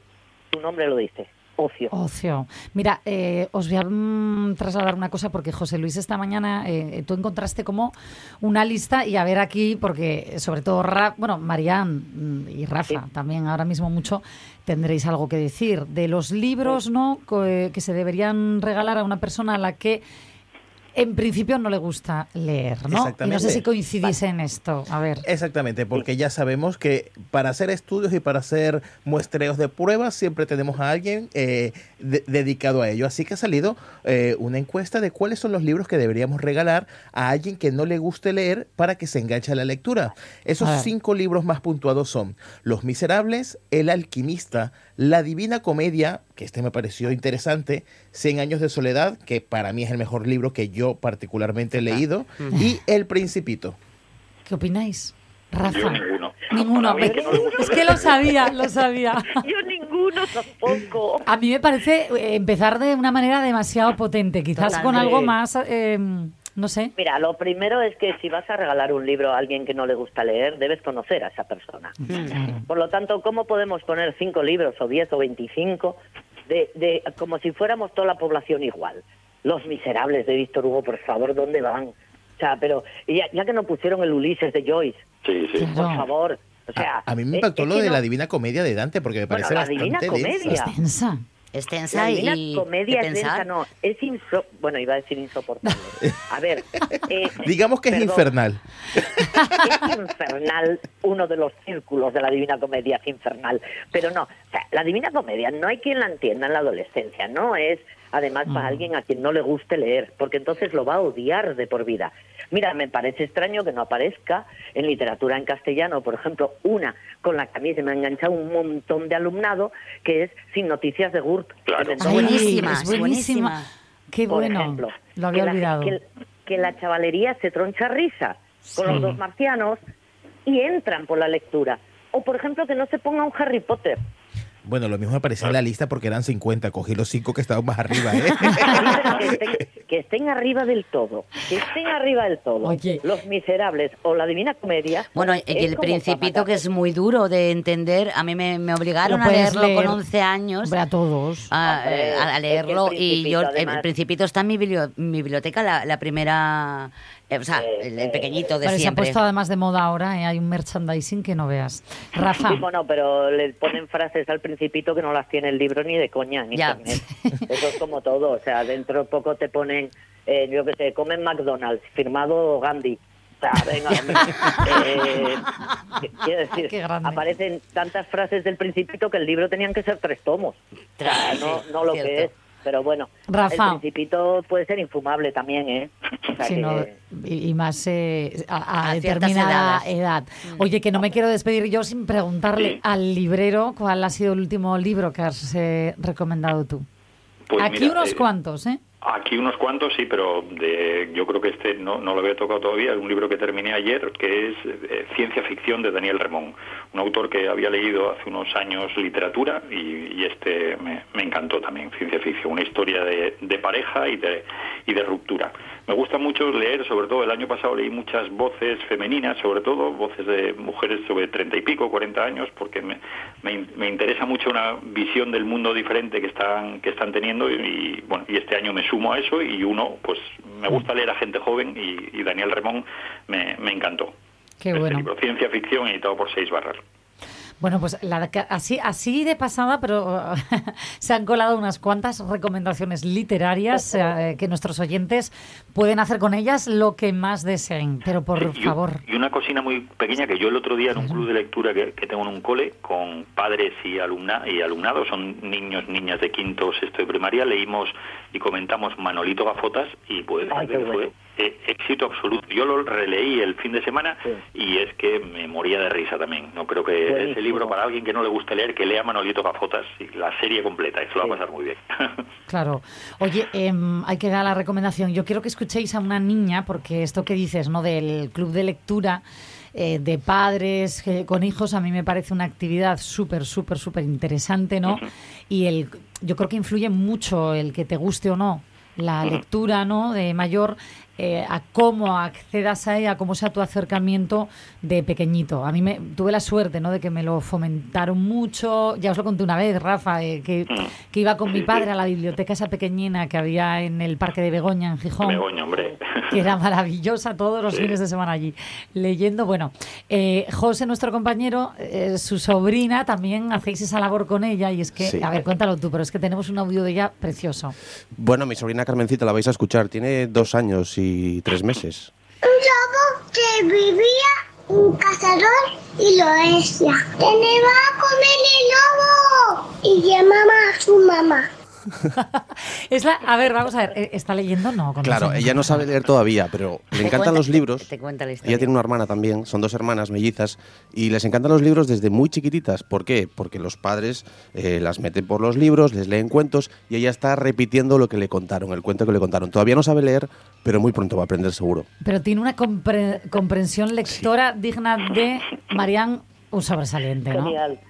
tu nombre lo dice, ocio.
Ocio. Mira, eh, os voy a mm, trasladar una cosa porque José Luis esta mañana eh, tú encontraste como una lista y a ver aquí porque sobre todo Ra- bueno Marían mm, y Rafa también ahora mismo mucho tendréis algo que decir de los libros, ¿no? Eh, que se deberían regalar a una persona a la que en principio no le gusta leer, ¿no? Y no sé
Exactamente.
si coincidís en esto. A ver.
Exactamente, porque ya sabemos que para hacer estudios y para hacer muestreos de pruebas siempre tenemos a alguien eh, de- dedicado a ello. Así que ha salido eh, una encuesta de cuáles son los libros que deberíamos regalar a alguien que no le guste leer para que se enganche a la lectura. Esos cinco libros más puntuados son Los Miserables, El Alquimista, La Divina Comedia, que este me pareció interesante, Cien Años de Soledad, que para mí es el mejor libro que yo particularmente he leído, y El Principito.
¿Qué opináis? Rafa.
Yo ninguno.
Ninguno.
Es que
lo sabía, lo sabía.
Yo ninguno tampoco.
A mí me parece eh, empezar de una manera demasiado potente, quizás con algo más, eh, no sé.
Mira, lo primero es que si vas a regalar un libro a alguien que no le gusta leer, debes conocer a esa persona. Por lo tanto, ¿cómo podemos poner cinco libros o diez o veinticinco de, de, como si fuéramos toda la población igual? Los miserables de Víctor Hugo, por favor, ¿dónde van? O sea, pero y ya, ya que no pusieron el Ulises de Joyce,
Sí, sí.
por favor. O sea,
A mí me impactó
es
lo de
no-
la Divina Comedia de Dante porque me
Bueno,
parece
la Divina
bastante densa.
Comedia.
Extensa.
Extensa
La Divina
y
Comedia
de
es densa, no, es inso bueno, iba a decir insoportable. A ver, eh,
Digamos que es infernal.
es infernal, uno de los círculos de la Divina Comedia es infernal, pero no, o sea, la Divina Comedia no hay quien la entienda en la adolescencia, no es además para alguien a quien no le guste leer, porque entonces lo va a odiar de por vida. Mira, me parece extraño que no aparezca en literatura en castellano, por ejemplo, una con la que a mí se me ha enganchado un montón de alumnado, que es Sin Noticias de Gurt.
Claro.
Bendoa.
buenísima,
es buenísima. Qué
por
bueno.
ejemplo.
Lo había
que la-
olvidado.
que, que la chavalería se troncha risa con
Sí.
los dos marcianos y entran por la lectura. O, por ejemplo, que no se ponga un Harry Potter.
Bueno, lo mismo me aparecía en la lista porque eran 50. Cogí los cinco que estaban más arriba. ¿eh?
Que, estén, que estén arriba del todo. Que estén arriba del todo.
Oye.
Los Miserables o la Divina Comedia.
Bueno, el Principito, que es muy duro de entender, a mí me, me obligaron a leerlo con
leer.
11 años.
Hombre, a todos.
a,
Hombre,
eh, a-
es que
leerlo y yo el principito está en mi, biblio- mi biblioteca la, la primera eh, o sea
Eh,
el, el pequeñito de
Pero se ha puesto además de moda ahora, ¿eh? hay un merchandising que no veas. Rafa,
Sí, bueno, pero le ponen frases al principito que no las tiene el libro ni de coña en
Ya.
internet. Eso es como todo, o sea, dentro de poco te ponen, eh, yo qué sé, comen McDonald's, firmado Gandhi. sea, venga. Eh, qu- quiero decir,
Qué grande.
aparecen tantas frases del Principito que el libro tenían que ser tres tomos. O sea, no, no lo
cierto.
que es. Pero bueno,
Rafa.
el Principito puede ser infumable también, ¿eh? O sea
Sí,
que-
no, y, y más eh, a, a
A ciertas
determinada edad. Oye, que no me quiero despedir yo sin preguntarle
Sí.
al librero cuál ha sido el último libro que has eh, recomendado tú.
Pues
Aquí
mira,
unos
eh,
cuantos, ¿eh?
Aquí unos cuantos, sí, pero de, yo creo que este no, no lo había tocado todavía. Es un libro que terminé ayer, que es eh, Ciencia Ficción de Daniel Remón, un autor que había leído hace unos años literatura y, este me, me encantó también, Ciencia Ficción, una historia de, de pareja y de, y de ruptura. Me gusta mucho leer, sobre todo el año pasado leí muchas voces femeninas, sobre todo voces de mujeres sobre treinta y pico, 40 años, porque me, me, me interesa mucho una visión del mundo diferente que están, que están teniendo y, y, bueno, y este año me sumo a eso y uno, pues me gusta leer a gente joven y, y Daniel Remón me, me encantó.
Qué
este
bueno.
libro, Ciencia Ficción, editado por Seis Barras.
Bueno, pues la, así, así de pasada, pero se han colado unas cuantas recomendaciones literarias eh, que nuestros oyentes pueden hacer con ellas lo que más deseen. Pero por
Sí,
favor,
Y una cocina muy pequeña que yo el otro día en un club de lectura que, que tengo en un cole con padres y, alumna, y alumnado, son niños, niñas de quinto, sexto de primaria, leímos y comentamos Manolito Gafotas y pues
Ay, qué
fue
bueno.
Eh, éxito absoluto. Yo lo releí el fin de semana y es que me moría de risa también. No creo que ese libro para alguien que no le guste leer, que lea Manolito Gafotas y la serie completa, se lo va a pasar muy bien.
claro. Oye, em, hay que dar la recomendación. Yo quiero que escuchéis a una niña, porque esto que dices, ¿no? Del club de lectura eh, de padres eh, con hijos, a mí me parece una actividad súper, súper, súper interesante, ¿no? Y el, yo creo que influye mucho el que te guste o no la lectura, ¿no? De mayor eh, a cómo accedas a ella, cómo sea tu acercamiento de pequeñito. A mí me tuve la suerte, ¿no? De que me lo fomentaron mucho. Ya os lo conté una vez, Rafa, eh, que, que iba con mi padre a la biblioteca esa pequeñina que había en el Parque de Begoña, en Gijón
Begoña, hombre.
que era maravillosa todos los
Sí.
fines de semana allí leyendo. Bueno, eh, José, nuestro compañero, eh, su sobrina, también hacéis esa labor con ella y es que,
Sí.
a ver, cuéntalo tú, pero es que tenemos un audio de ella precioso.
Bueno, mi sobrina Carmencita la vais a escuchar. Tiene dos años y tres meses.
Un lobo que vivía un cazador y lo decía. Va a comer el lobo. Y llamaba a su mamá.
Es la, a ver, vamos a ver, eh, ¿está leyendo? No.
Claro, ella no sabe leer todavía, pero le
Te
encantan
cuenta-
los libros.
Te cuenta la historia.
Ella tiene una hermana también, son dos hermanas mellizas, y les encantan los libros desde muy chiquititas. ¿Por qué? Porque los padres eh, las meten por los libros, les leen cuentos, y ella está repitiendo lo que le contaron, el cuento que le contaron. Todavía no sabe leer, pero muy pronto va a aprender seguro.
Pero tiene una compre- comprensión lectora digna de Marián, un sobresaliente, ¿no?
Genial,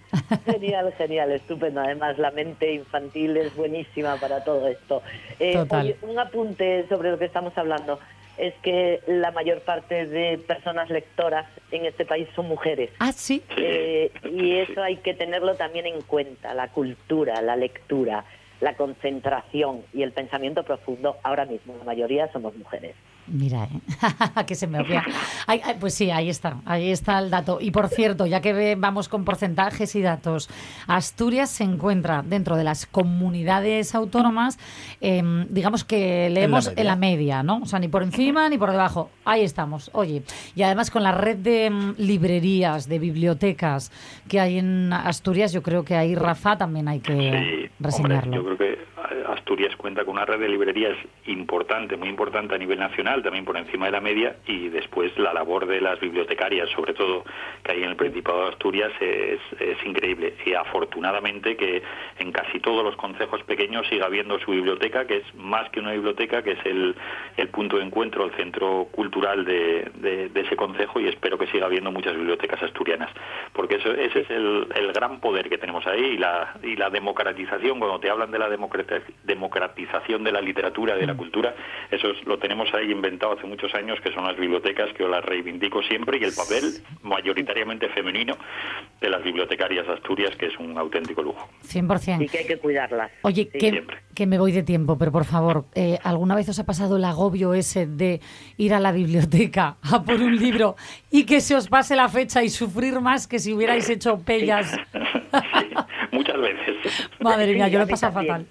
genial, genial, estupendo. Además, la mente infantil es buenísima para todo esto. Eh,
Total.
oye, un apunte sobre lo que estamos hablando es que la mayor parte de personas lectoras en este país son mujeres.
Ah, sí.
Eh, y eso hay que tenerlo también en cuenta, la cultura, la lectura, la concentración y el pensamiento profundo. Ahora mismo la mayoría somos mujeres.
Mira, ¿eh? que se me olvida. Ay, ay, pues sí, ahí está, ahí está el dato. Y por cierto, ya que vamos con porcentajes y datos, Asturias se encuentra dentro de las comunidades autónomas, em, digamos que leemos en la,
media.
media, ¿no? O sea, ni por encima ni por debajo. Ahí estamos, oye. Y además con la red de em, librerías, de bibliotecas que hay en Asturias, yo creo que ahí, Rafa, también hay que
Sí, hombre,
reseñarlo.
yo creo que Asturias cuenta con una red de librerías importante, muy importante a nivel nacional, también por encima de la media, y después la labor de las bibliotecarias, sobre todo que hay en el Principado de Asturias, es, increíble. Y afortunadamente que en casi todos los concejos pequeños siga habiendo su biblioteca, que es más que una biblioteca, que es el, punto de encuentro, el centro cultural de, ese concejo, y espero que siga habiendo muchas bibliotecas asturianas, porque eso, ese es el, gran poder que tenemos ahí y la, y la democratización, cuando te hablan de la democrata- democratización de la literatura, de la cultura, eso es- lo tenemos ahí inventado hace muchos años, que son las bibliotecas, que yo las reivindico siempre, y el papel mayoritariamente femenino de las bibliotecarias Asturias, que es un auténtico lujo.
100%.
Y que hay que cuidarlas.
Oye,
Sí,
que, que me voy de tiempo, pero por favor, eh, ¿alguna vez os ha pasado el agobio ese de ir a la biblioteca a por un libro y que se os pase la fecha y sufrir más que si hubierais hecho pellas?
Sí, veces.
Madre mía, yo lo he pasado fatal.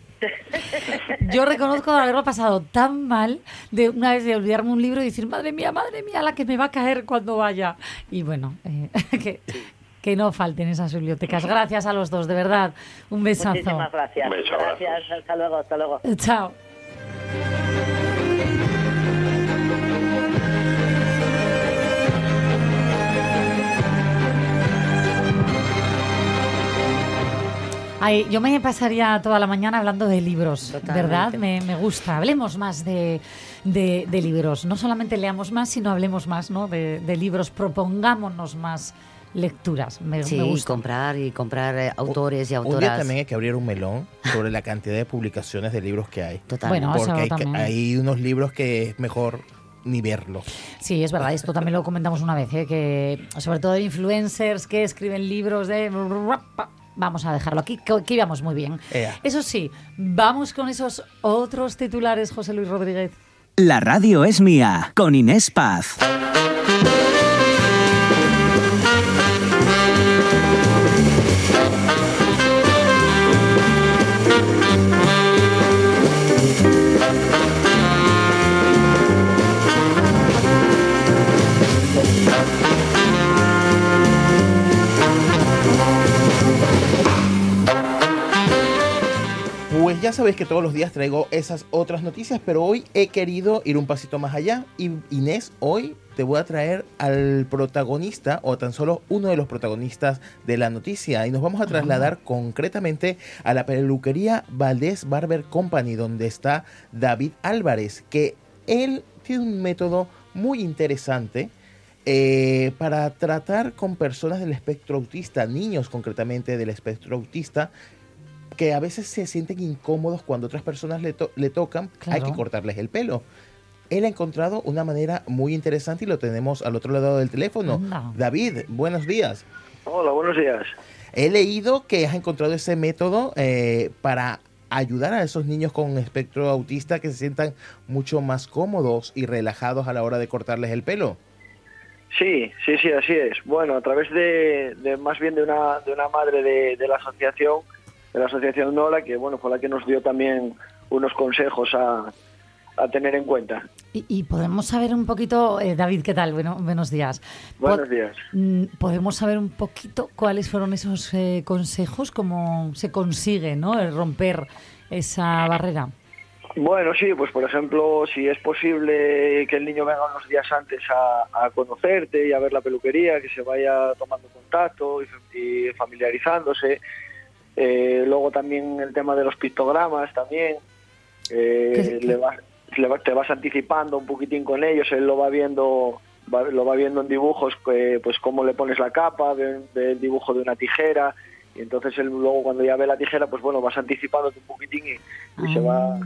Yo reconozco haberlo pasado tan mal de una vez de olvidarme un libro y decir, madre mía, madre mía, la que me va a caer cuando vaya. Y bueno, eh, que, que no falten esas bibliotecas. Gracias a los dos, de verdad. Un besazo.
Muchísimas gracias.
Un beso,
gracias, hasta luego, hasta luego.
Chao. Ay, yo me pasaría toda la mañana hablando de libros,
Totalmente.
¿verdad? Me, me gusta. Hablemos más de, de- de libros. No solamente leamos más, sino hablemos más ¿no? de, de libros. Propongámonos más lecturas. Me,
Sí,
me
y
gusta.
comprar y comprar eh, autores y
Un día
autoras.
también hay que abrir un melón sobre la cantidad de publicaciones de libros que hay.
Totalmente.
Bueno,
Porque hay,
también.
hay unos libros que es mejor ni verlos.
Sí, es verdad, esto también lo comentamos una vez, ¿eh? que sobre todo de influencers que escriben libros de... Vamos a dejarlo aquí, que, que íbamos muy bien.
Ea.
Eso sí, vamos con esos otros titulares, José Luis Rodríguez.
La radio es mía, con Inés Paz.
Ya sabéis que todos los días traigo esas otras noticias, pero hoy he querido ir un pasito más allá. Y Inés, hoy te voy a traer al protagonista, o tan solo uno de los protagonistas de la noticia. Y nos vamos a trasladar concretamente a la peluquería Valdés Barber Company, donde está David Álvarez, que él tiene un método muy interesante. eh, para tratar con personas del espectro autista, niños concretamente del espectro autista, que a veces se sienten incómodos cuando otras personas le, to- le tocan, hay que cortarles el pelo. Él ha encontrado una manera muy interesante y lo tenemos al otro lado del teléfono. David, buenos días.
Hola, buenos días.
He leído que has encontrado ese método eh, para ayudar a esos niños con espectro autista que se sientan mucho más cómodos y relajados a la hora de cortarles el pelo.
Sí, sí, sí, así es. Bueno, a través de, de más bien de una, de una madre de, de la asociación, de la asociación Nola, que bueno, fue la que nos dio también unos consejos a, a tener en cuenta.
Y, y podemos saber un poquito, eh, David, ¿qué tal? Bueno, buenos días.
Buenos días.
Mm, ¿Podemos saber un poquito cuáles fueron esos eh, consejos? ¿Cómo se consigue ¿no? el romper esa barrera?
Bueno, sí, pues por ejemplo, si es posible que el niño venga unos días antes a, a conocerte y a ver la peluquería, que se vaya tomando contacto y, y familiarizándose. Eh, luego también el tema de los pictogramas también. Eh, le va- te vas anticipando un poquitín con ellos, él lo va viendo va- lo va viendo en dibujos, eh, pues cómo le pones la capa, ve, ve el dibujo de una tijera, y entonces él luego cuando ya ve la tijera, pues bueno, vas anticipándote un poquitín y, y se va...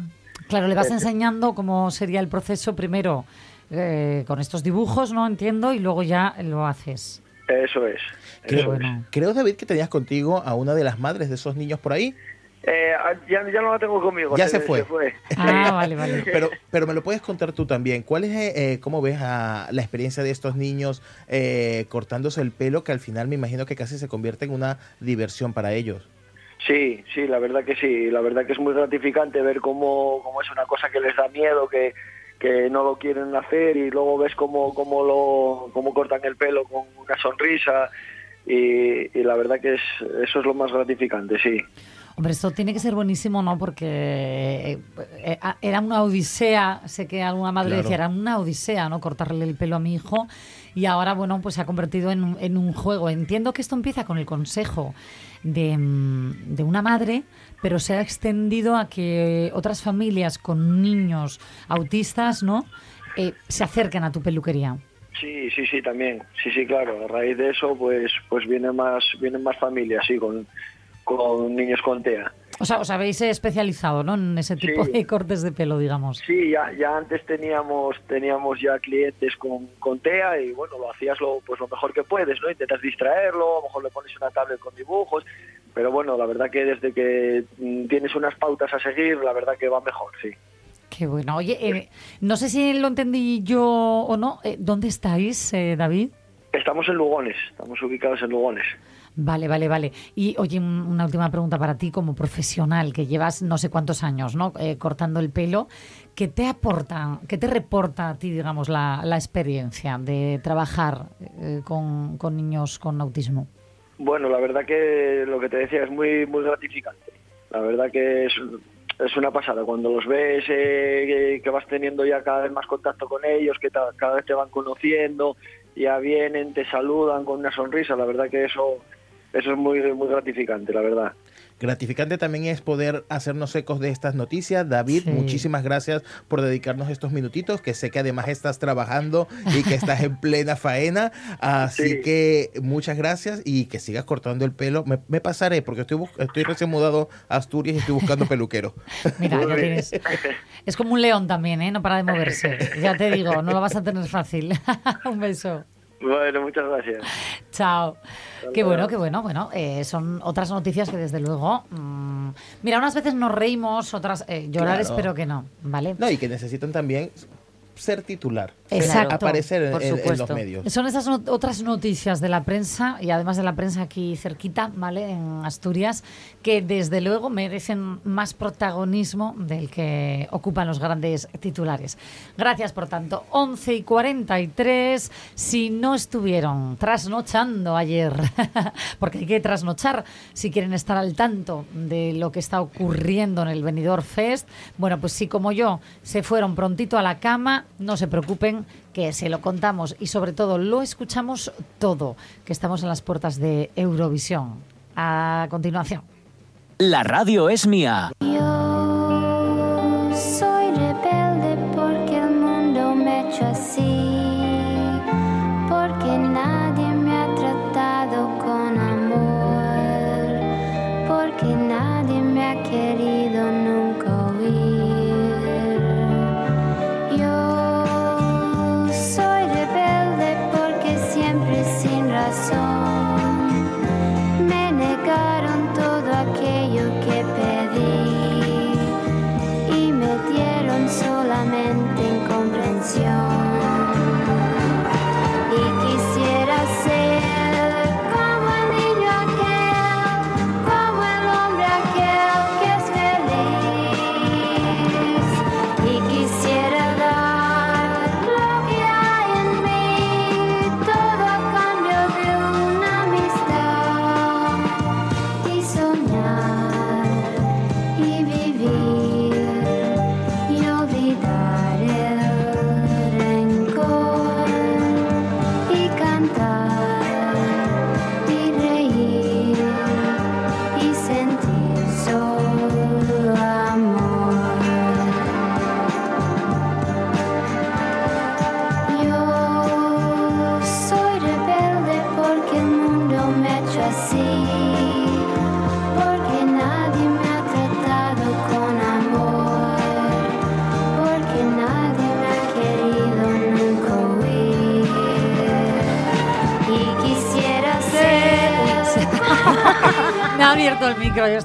Claro, le vas
Eh,
enseñando cómo sería el proceso primero eh, con estos dibujos, ¿no? Entiendo, y luego ya lo haces.
Eso es.
Creo,
Eso es.
creo, David, que tenías contigo a una de las madres de esos niños por ahí.
Eh, ya, ya no la tengo conmigo.
Ya se fue.
Ah, vale, vale.
Pero, pero me lo puedes contar tú también. ¿Cuál es, eh, eh, cómo ves a la experiencia de estos niños eh, cortándose el pelo, que al final me imagino que casi se convierte en una diversión para ellos?
Sí, sí, la verdad que sí. La verdad que es muy gratificante ver cómo, cómo es una cosa que les da miedo, que, que no lo quieren hacer y luego ves cómo, cómo, lo, cómo cortan el pelo con una sonrisa y, y la verdad que es, eso es lo más gratificante, sí.
Hombre, esto tiene que ser buenísimo, ¿no? Porque eh, eh, era una odisea, sé que alguna madre
Claro.
decía, era una odisea, ¿no? Cortarle el pelo a mi hijo y ahora, bueno, pues se ha convertido en, un- en un juego. Entiendo que esto empieza con el consejo de, mm, de una madre, pero se ha extendido a que otras familias con niños autistas, ¿no? Eh, se acerquen a tu peluquería.
Sí, sí, sí, también. Sí, sí, claro. A raíz de eso, pues, pues vienen más, vienen más familias, sí, con, con niños con TEA.
O sea, os habéis especializado, ¿no? En ese tipo
Sí.
de cortes de pelo, digamos.
Sí, ya, ya antes teníamos teníamos ya clientes con, con TEA y bueno, lo hacías lo, pues lo mejor que puedes, ¿no? Intentas distraerlo, a lo mejor le pones una tablet con dibujos, pero bueno, la verdad que desde que mm, tienes unas pautas a seguir, la verdad que va mejor, sí.
Qué bueno. Oye, eh, no sé si lo entendí yo o no. eh, ¿Dónde estáis, eh, David?
Estamos en Lugones, estamos ubicados en Lugones.
Vale, vale, vale. Y oye, un- una última pregunta para ti como profesional, que llevas no sé cuántos años, ¿no? Eh, cortando el pelo. ¿Qué te aporta, qué te reporta a ti, digamos, la, la experiencia de trabajar con, con niños con autismo?
Bueno, la verdad que lo que te decía es muy muy gratificante. La verdad que es, es una pasada. Cuando los ves, eh, que, vas teniendo ya cada vez más contacto con ellos, que cada vez te van conociendo, ya vienen, te saludan con una sonrisa. La verdad que eso, eso es muy, muy gratificante, la verdad.
Gratificante también es poder hacernos ecos de estas noticias. David,
Sí.
muchísimas gracias por dedicarnos estos minutitos, que sé que además estás trabajando y que estás en plena faena. Así
Sí.
que muchas gracias y que sigas cortando el pelo. Me, me pasaré porque estoy, estoy recién mudado a Asturias y estoy buscando peluquero.
Mira, ya tienes. Es como un león también, ¿eh? No para de moverse. Ya te digo, no lo vas a tener fácil. un beso.
Bueno, muchas gracias.
Chao. Qué bueno, qué bueno. Bueno, eh, son otras noticias que desde luego. mm, mira, unas veces nos reímos, otras eh, llorar
Claro.
espero que no, ¿vale?
No, y que necesitan también ser titular,
Exacto.
aparecer en, en- en los medios.
Son esas not- otras noticias de la prensa y además de la prensa aquí cerquita, ¿vale? En Asturias, que desde luego merecen más protagonismo del que ocupan los grandes titulares. Gracias, por tanto. 11 y 43. Si no estuvieron trasnochando ayer, porque hay que trasnochar si quieren estar al tanto de lo que está ocurriendo en el Benidorm Fest, bueno, pues si como yo se fueron prontito a la cama, no se preocupen que se lo contamos y sobre todo lo escuchamos todo, que estamos en las puertas de Eurovisión. A continuación.
La radio es mía.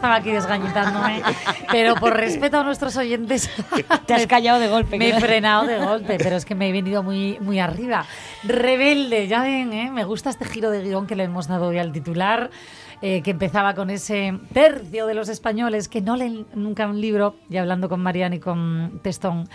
Estaba aquí desgañitándome, pero por respeto a nuestros oyentes...
Te has callado de golpe.
Me he frenado de golpe, pero es que me he venido muy, muy arriba. Rebelde, ya ven, ¿eh? me gusta este giro de guion que le hemos dado hoy al titular, eh, que empezaba con ese tercio de los españoles que no leen nunca un libro, y hablando con Mariana y con Testón,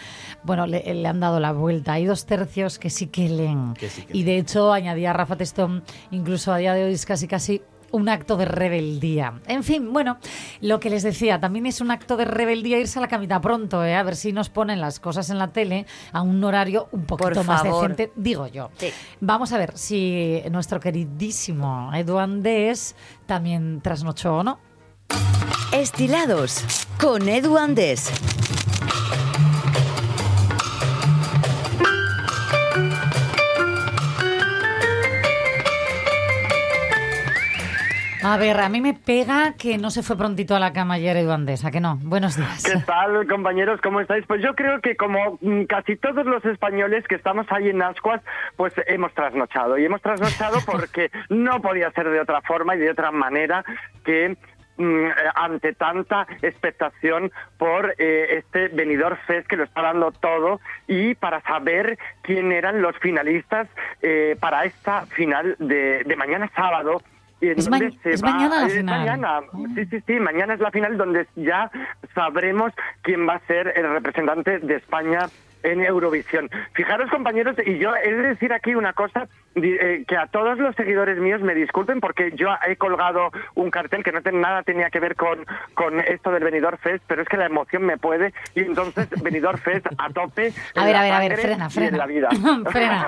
bueno, le, le han dado la vuelta. Hay dos tercios que sí que leen. y de hecho, añadía Rafa Testón, incluso a día de hoy es casi casi un acto de rebeldía. En fin, bueno, lo que les decía, también es un acto de rebeldía irse a la camita pronto, ¿eh? a ver si nos ponen las cosas en la tele a un horario un poquito más decente, digo yo. Vamos a ver si nuestro queridísimo Edu Andés también trasnochó o no.
Estilados con Edu Andés.
A ver, a mí me pega que no se fue prontito a la cama ayer Edu Andés, ¿a que no? Buenos días.
¿Qué tal, compañeros? ¿Cómo estáis? Pues yo creo que como mm, casi todos los españoles que estamos ahí en Ascuas, pues hemos trasnochado. Y hemos trasnochado porque no podía ser de otra forma y de otra manera que mm, eh, ante tanta expectación por eh, este venidor Fest que lo está dando todo y para saber quién eran los finalistas eh, para esta final de, de mañana sábado.
Es ma-
se
es
va-
mañana la final.
mañana. Sí, sí, sí, mañana es la final donde ya sabremos quién va a ser el representante de España en Eurovisión. Fijaros, compañeros, y yo he de decir aquí una cosa, eh, que a todos los seguidores míos me disculpen porque yo he colgado un cartel que no ten- nada tenía que ver con, con esto del Benidorm Fest, pero es que la emoción me puede, y entonces Benidorm Fest a tope.
A ver, a ver, a ver, frena,
en
frena.
la vida.
frena.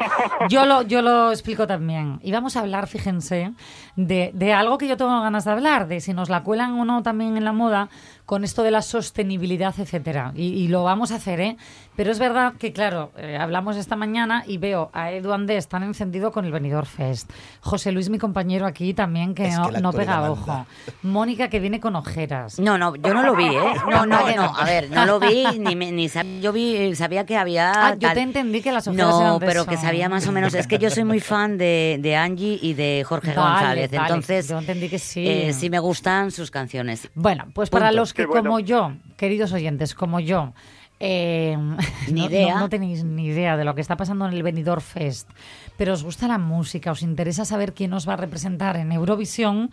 Yo lo, yo lo explico también. Y vamos a hablar, fíjense, de, de algo que yo tengo ganas de hablar, de si nos la cuelan o no también en la moda con esto de la sostenibilidad, etcétera. Y, y lo vamos a hacer, ¿eh? Pero es verdad que, claro, eh, hablamos esta mañana y veo a Edu Andés tan encendido con el Benidorm Fest. José Luis, mi compañero aquí también, que
Es
no,
que
no pega ojo. Mónica, que viene con ojeras.
No, no, yo no lo vi, ¿eh? No, no, no. A ver, no lo vi, ni, me- ni sab- yo vi, sabía que había.
Ah, yo
tal-
te entendí que las ojeras eran
No,
de
pero
eso.
que sabía más o menos. Es que yo soy muy fan de, de Angie y de Jorge
Vale,
González.
vale,
Entonces,
yo entendí que sí.
eh, sí me gustan sus canciones.
Bueno, pues para
Punto.
los que como yo, queridos oyentes, como yo, eh,
Ni
no,
idea.
No, no tenéis ni idea de lo que está pasando en el Benidorm Fest, pero os gusta la música, os interesa saber quién os va a representar en Eurovisión,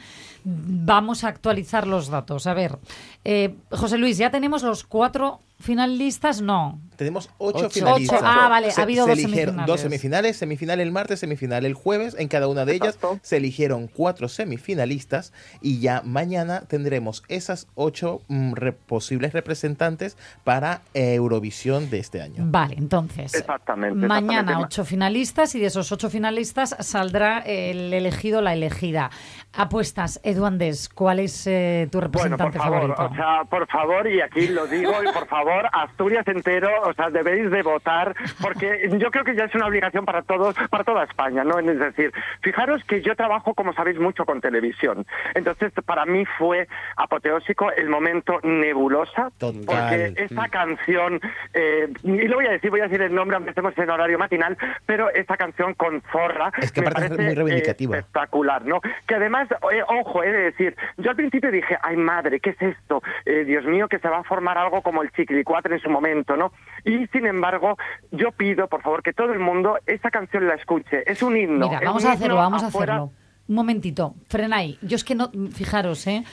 vamos a actualizar los datos. A ver, eh, José Luis, ¿ya tenemos los cuatro finalistas? No.
Tenemos ocho,
Ocho.
finalistas.
Ocho. Ah, vale, ha habido
se
dos
eligieron
semifinales.
Dos semifinales, semifinal el martes, semifinal el jueves. En cada una de ellas se eligieron cuatro semifinalistas y ya mañana tendremos esas ocho mm, re- posibles representantes para Eurovisión de este año.
Vale, entonces.
Exactamente.
Mañana
exactamente.
ocho finalistas y de esos ocho finalistas saldrá el elegido, la elegida. Apuestas, Edu Andés, ¿cuál es eh, tu
Bueno, por
representante
favor,
favorito?
o sea, por favor, y aquí lo digo, y por favor, Asturias entero, o sea, debéis de votar, porque yo creo que ya es una obligación para todos, para toda España, ¿no? Es decir, fijaros que yo trabajo, como sabéis, mucho con televisión. Entonces, para mí fue apoteósico el momento nebulosa, porque esta canción, eh, y lo voy a decir, voy a decir el nombre, aunque estemos en horario matinal, pero esta canción con Zorra
Es que
me parece,
muy reivindicativa.
eh, espectacular, ¿no? Que además, eh, ojo, he de decir, yo al principio dije, ay madre, ¿qué es esto? Eh, Dios mío, que se va a formar algo como el Chiquilicuatre en su momento, ¿no? Y sin embargo, yo pido, por favor, que todo el mundo esa canción la escuche. Es un himno.
Mira, vamos a hacerlo, vamos a hacerlo. Un momentito, frena ahí. Yo es que no, fijaros, ¿eh?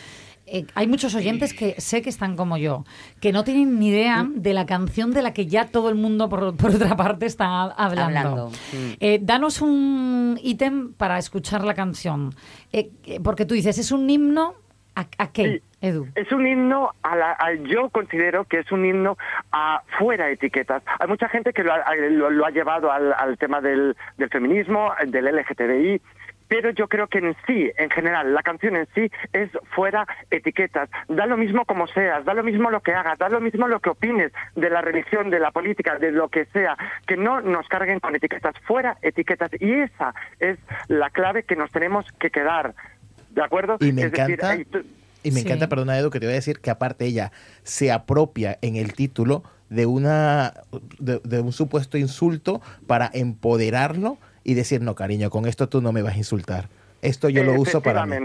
Eh, hay muchos oyentes que sé que están como yo, que no tienen ni idea de la canción de la que ya todo el mundo, por, por otra parte, está hablando.
Hablando, mm.
Eh, danos un ítem para escuchar la canción. Eh, eh, porque tú dices, ¿es un himno a, a qué, Edu?
Es un himno, a la, a- yo considero que es un himno a fuera etiquetas. Hay mucha gente que lo ha, lo ha llevado al, al tema del, del feminismo, del LGTBI, pero yo creo que en sí, en general, la canción en sí es fuera etiquetas. Da lo mismo como seas, da lo mismo lo que hagas, da lo mismo lo que opines de la religión, de la política, de lo que sea, que no nos carguen con etiquetas, fuera etiquetas. Y esa es la clave que nos tenemos que quedar. ¿De acuerdo?
Y me
Es decir,
encanta,
hay tu-
y me
Sí.
encanta, perdona Edu, que te voy a decir que aparte ella se apropia en el título de una de, de un supuesto insulto para empoderarlo y decir, no, cariño, con esto tú no me vas a insultar. Esto yo lo uso para mí.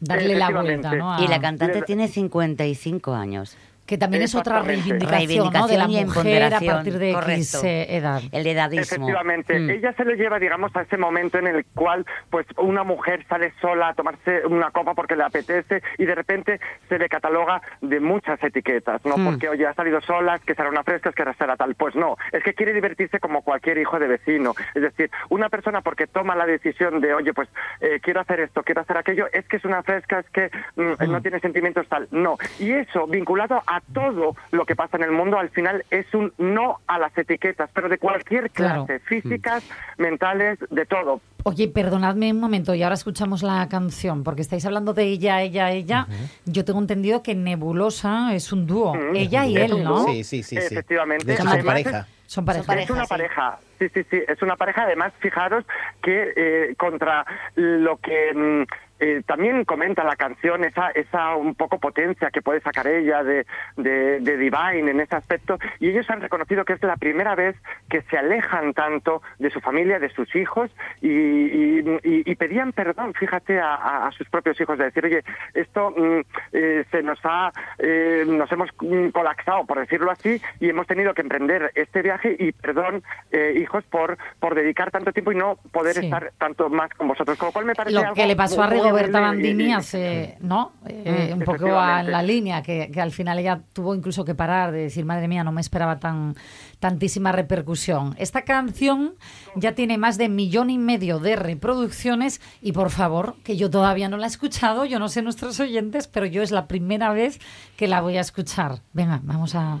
Darle la vuelta. ¿no? a-
Y la cantante tiene 55 años.
Que también es otra reivindicación, ¿no? de la mujer a partir de X
correcto.
eh, edad.
El edadismo.
Efectivamente,
Mm.
ella se le lleva, digamos, a ese momento en el cual, pues, una mujer sale sola a tomarse una copa porque le apetece y de repente se le cataloga de muchas etiquetas, ¿no?
Mm.
Porque, oye, ha salido sola, es que será una fresca, es que será tal. Pues no, es que quiere divertirse como cualquier hijo de vecino. Es decir, una persona porque toma la decisión de, oye, pues, eh, quiero hacer esto, quiero hacer aquello, es que es una fresca, es que mm, no tiene sentimientos tal. No. Y eso, vinculado a todo lo que pasa en el mundo, al final es un no a las etiquetas, pero de cualquier
Claro.
clase, físicas, mentales, de todo.
Oye, perdonadme un momento y ahora escuchamos la canción, porque estáis hablando de ella, ella, ella. Yo tengo entendido que Nebulosa es un dúo, ella y él, ¿no?
Sí, sí, sí, sí.
Efectivamente.
De hecho, son
Además,
pareja.
Son pareja.
es una pareja. Sí, sí, sí, es una pareja, además, fijaros que eh, contra lo que mm, eh, también comenta la canción, esa, esa un poco potencia que puede sacar ella de, de, de Divine en ese aspecto, y ellos han reconocido que es la primera vez que se alejan tanto de su familia, de sus hijos, y, y- pedían perdón, fíjate, a, a- sus propios hijos, de decir, oye, esto mm, eh, se nos ha, eh, nos hemos mm, colapsado, por decirlo así, y hemos tenido que emprender este viaje, y perdón, eh, hijos, por, por dedicar tanto tiempo y no poder
Sí.
estar tanto más con vosotros, con lo cual me parece
Lo
algo
que le pasó a Rigoberta
y-
Bandini hace, ¿no? Eh,
Mm,
un poco a la línea, que, que al final ella tuvo incluso que parar de decir, madre mía, no me esperaba tan tantísima repercusión. Esta canción ya tiene más de millón y medio de reproducciones y por favor, que yo todavía no la he escuchado, yo no sé nuestros oyentes, pero yo es la primera vez que la voy a escuchar. Venga, vamos a...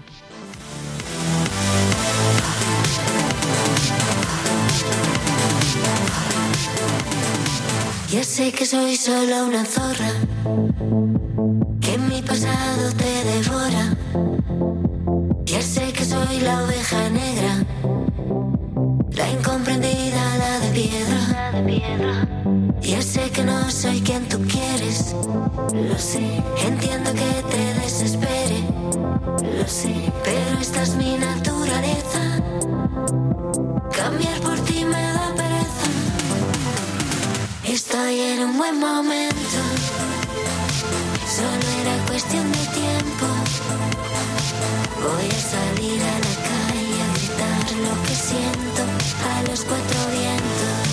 Ya sé que soy solo una zorra, que mi pasado te devora. Ya sé que soy la oveja negra, la incomprendida, la de piedra. Ya sé que no soy quien tú quieres, lo sé. Entiendo que te desespere, lo sé. Pero esta es mi naturaleza. Cambiar por Estoy en un buen momento. Solo era cuestión de tiempo. Voy a salir a la calle a gritar lo que siento a los cuatro vientos.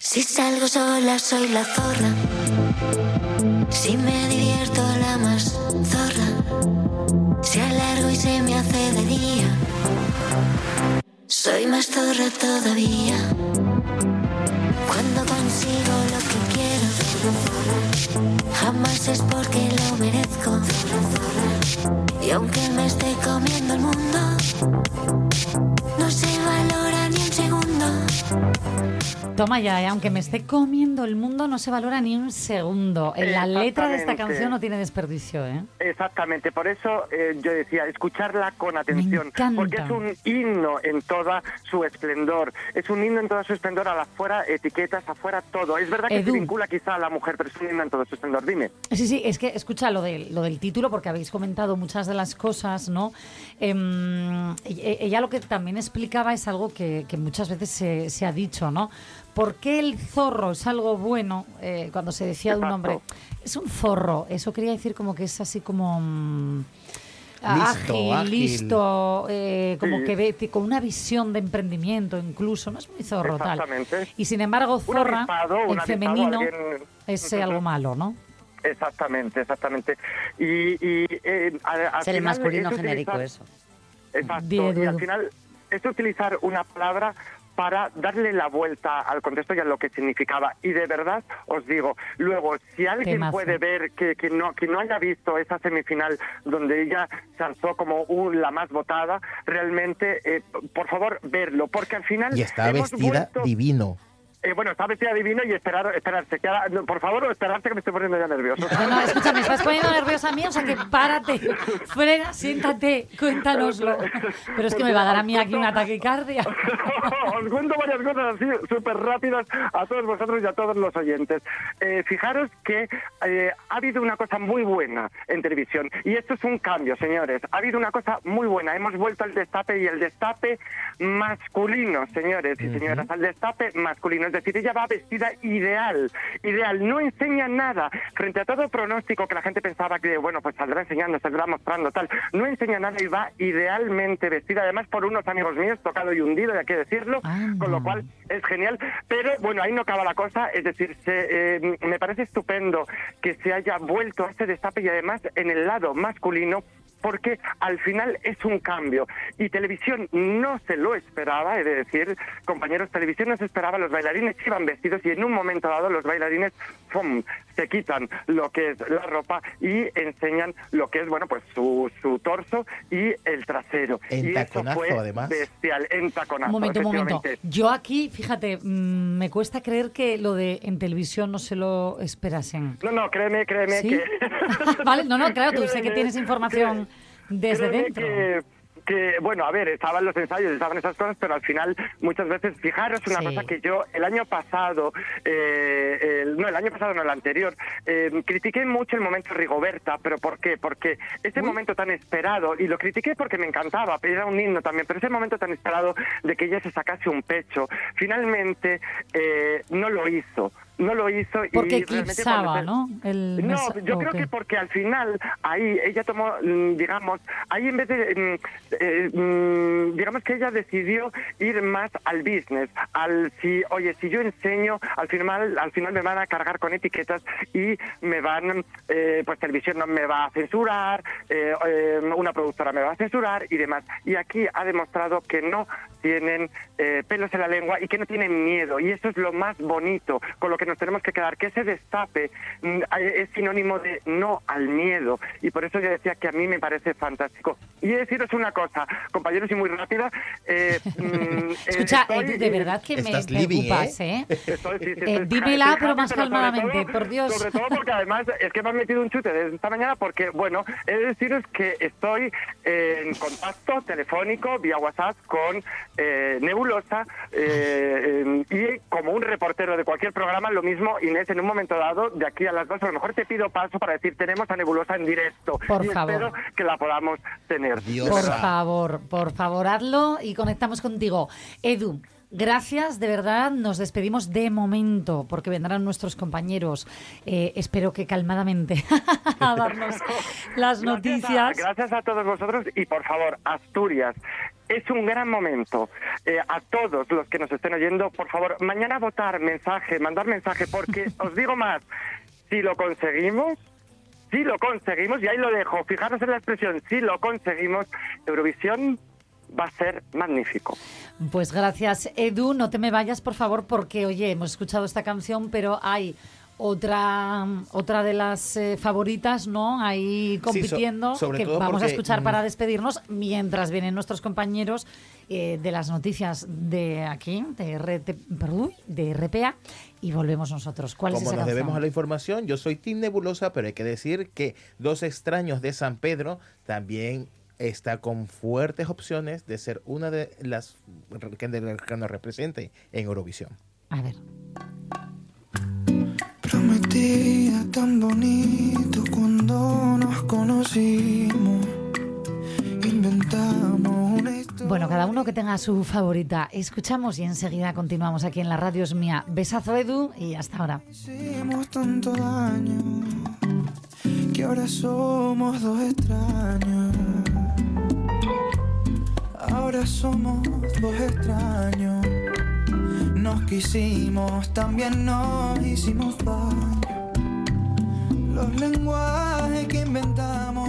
Si salgo sola soy la zorra. Si me divierto la más zorra. Si alargo y se me hace de día. Soy más zorra todavía. Consigo lo que quiero, jamás es porque lo merezco. Y aunque me esté comiendo el mundo,
Toma ya, eh, aunque me esté comiendo el mundo, no se valora ni un segundo. En la letra de esta canción no tiene desperdicio, ¿eh?
Exactamente, por eso eh, yo decía, escucharla con atención, porque es un himno en toda su esplendor, es un himno en toda su esplendor, al afuera etiquetas, afuera todo. Es verdad que
Edu.
se vincula quizá a la mujer, pero es un himno en todo su esplendor, dime.
Sí, sí, es que escucha lo, del- lo del título, porque habéis comentado muchas de las cosas, ¿no? Em, e- ella lo que también explicaba es algo que, que muchas veces se, se ha dicho, ¿no? ¿Por qué el zorro es algo bueno eh, cuando se decía de un hombre? Es un zorro, eso quería decir como que es así como... mm,
Listo,
ágil,
ágil.
listo, eh, como
Sí.
que ve, con una visión de emprendimiento incluso, no es muy zorro tal.
Exactamente.
Y sin embargo, zorra,
avispado,
femenino,
alguien-
es eh, algo malo, ¿no?
Exactamente, exactamente. Y, y, eh, a-
Es el masculino
es
genérico
utilizar-
eso.
Exacto.
Diego.
Y al final es utilizar una palabra para darle la vuelta al contexto y a lo que significaba. Y de verdad os digo, luego, si alguien
Temazo.
puede ver que, que no, que no haya visto esa semifinal donde ella se alzó como un- la más votada, realmente, eh, por favor, verlo, porque al final...
Y está
hemos
vestida
vuelto-
divino.
Eh, bueno, está vestida divino y esperar, esperarse. que ahora- no, por favor, esperarse que me estoy poniendo ya nervioso.
No, no, escucha, me estás poniendo nerviosa a mí, o sea que párate, frena, siéntate, cuéntanoslo. Pero es que me va a dar a mí aquí un ataque cardia.
Os cuento varias cosas así súper rápidas a todos vosotros y a todos los oyentes. Eh, fijaros que eh, ha habido una cosa muy buena en televisión y esto es un cambio, señores. Ha habido una cosa muy buena. Hemos vuelto al destape y el destape masculino, señores y señoras, al destape masculino. Es decir, ella va vestida ideal, ideal. No enseña nada frente a todo pronóstico que la gente pensaba que, bueno, pues saldrá enseñando, saldrá mostrando tal. No enseña nada y va idealmente vestida, además por unos amigos míos, tocado y hundido, hay que decirlo, con lo cual es genial. Pero bueno, ahí no acaba la cosa, es decir, se, eh, me parece estupendo que se haya vuelto a este destape y además en el lado masculino porque al final es un cambio. Y televisión no se lo esperaba, es decir, compañeros, televisión no se esperaba, los bailarines iban vestidos y en un momento dado los bailarines se quitan lo que es la ropa y enseñan lo que es, bueno, pues su, su torso y el trasero.
En
y eso
taconazo,
fue
además.
bestial, en taconazo,
Un momento, un momento. Yo aquí, fíjate, mm, me cuesta creer que lo de en televisión no se lo esperasen.
No, no, créeme, créeme
¿Sí?
que...
vale, no, no, claro, tú sé que
Créeme,
tienes información desde
Créeme
dentro.
que- que, bueno, a ver, estaban los ensayos, estaban esas cosas, pero al final muchas veces, fijaros una
Sí.
cosa que yo el año pasado, eh, el- no, el año pasado no, el anterior, eh, critiqué mucho el momento Rigoberta, pero ¿por qué? Porque ese momento tan esperado, y lo critiqué porque me encantaba, era un himno también, pero ese momento tan esperado de que ella se sacase un pecho, finalmente eh, no lo hizo. No lo hizo y
Porque
realmente
eclipsaba,
se-
¿no? El
no, yo
¿o
creo
qué?
que porque al final ahí ella tomó, mm, digamos, ahí en vez de, mm, eh, mm, digamos que ella decidió ir más al business, al si, oye, si yo enseño, al final, al final me van a cargar con etiquetas y me van, eh, pues televisión no me va a censurar, eh, eh, una productora me va a censurar y demás. Y aquí ha demostrado que no tienen eh, pelos en la lengua y que no tienen miedo. Y eso es lo más bonito con lo que nos tenemos que quedar, que ese destape mm, es sinónimo de no al miedo. Y por eso yo decía que a mí me parece fantástico. Y deciros una cosa, compañeros, y muy rápida. eh, mm, eh,
Escucha,
estoy-
Edu, de verdad que me preocupas, ¿eh?
Estoy- sí, sí,
Eh,
estoy-
dímela,
estoy
pero más calmadamente,
todo-
por Dios.
Sobre todo porque además es que me han metido un chute desde esta mañana porque, bueno, he de deciros que estoy en contacto telefónico vía WhatsApp con eh, Nebulosa eh, eh, y como un reportero de cualquier programa, lo mismo, Inés, en un momento dado, de aquí a las dos, a lo mejor te pido paso para decir, tenemos a Nebulosa en directo.
Por
y
favor.
espero que la podamos tener.
Por favor, por favor, hazlo y conectamos contigo. Edu, gracias, de verdad. Nos despedimos de momento porque vendrán nuestros compañeros. eh, espero que calmadamente a darnos las
Gracias a-
noticias.
gracias a todos vosotros y por favor, Asturias. Es un gran momento. Eh, a todos los que nos estén oyendo, por favor, mañana votar, mensaje, mandar mensaje, porque os digo más, si lo conseguimos, si lo conseguimos, y ahí lo dejo, fijaros en la expresión, si lo conseguimos, Eurovisión va a ser magnífico.
Pues gracias, Edu. No te me vayas, por favor, porque, oye, hemos escuchado esta canción, pero hay otra otra de las eh, favoritas, ¿no? Ahí compitiendo,
sobre
que
todo
vamos a escuchar
mm,
para despedirnos, mientras vienen nuestros compañeros eh, de las noticias de aquí, de, RT, perdón, de RPA, y volvemos nosotros. ¿Cuál es
Como
esa
nos
canción?
debemos a la información, yo soy Team Nebulosa, pero hay que decir que Dos extraños de San Pedro también está con fuertes opciones de ser una de las que que nos represente en Eurovisión.
A ver.
Prometía tan bonito cuando nos conocimos. Inventamos una historia.
Bueno, cada uno que tenga su favorita. Escuchamos y enseguida continuamos aquí en la radio es mía. Besazo, Edu, y hasta ahora.
Hicimos tanto daño que ahora somos dos extraños. Ahora somos dos extraños nos quisimos, también nos hicimos daño. Los lenguajes que inventamos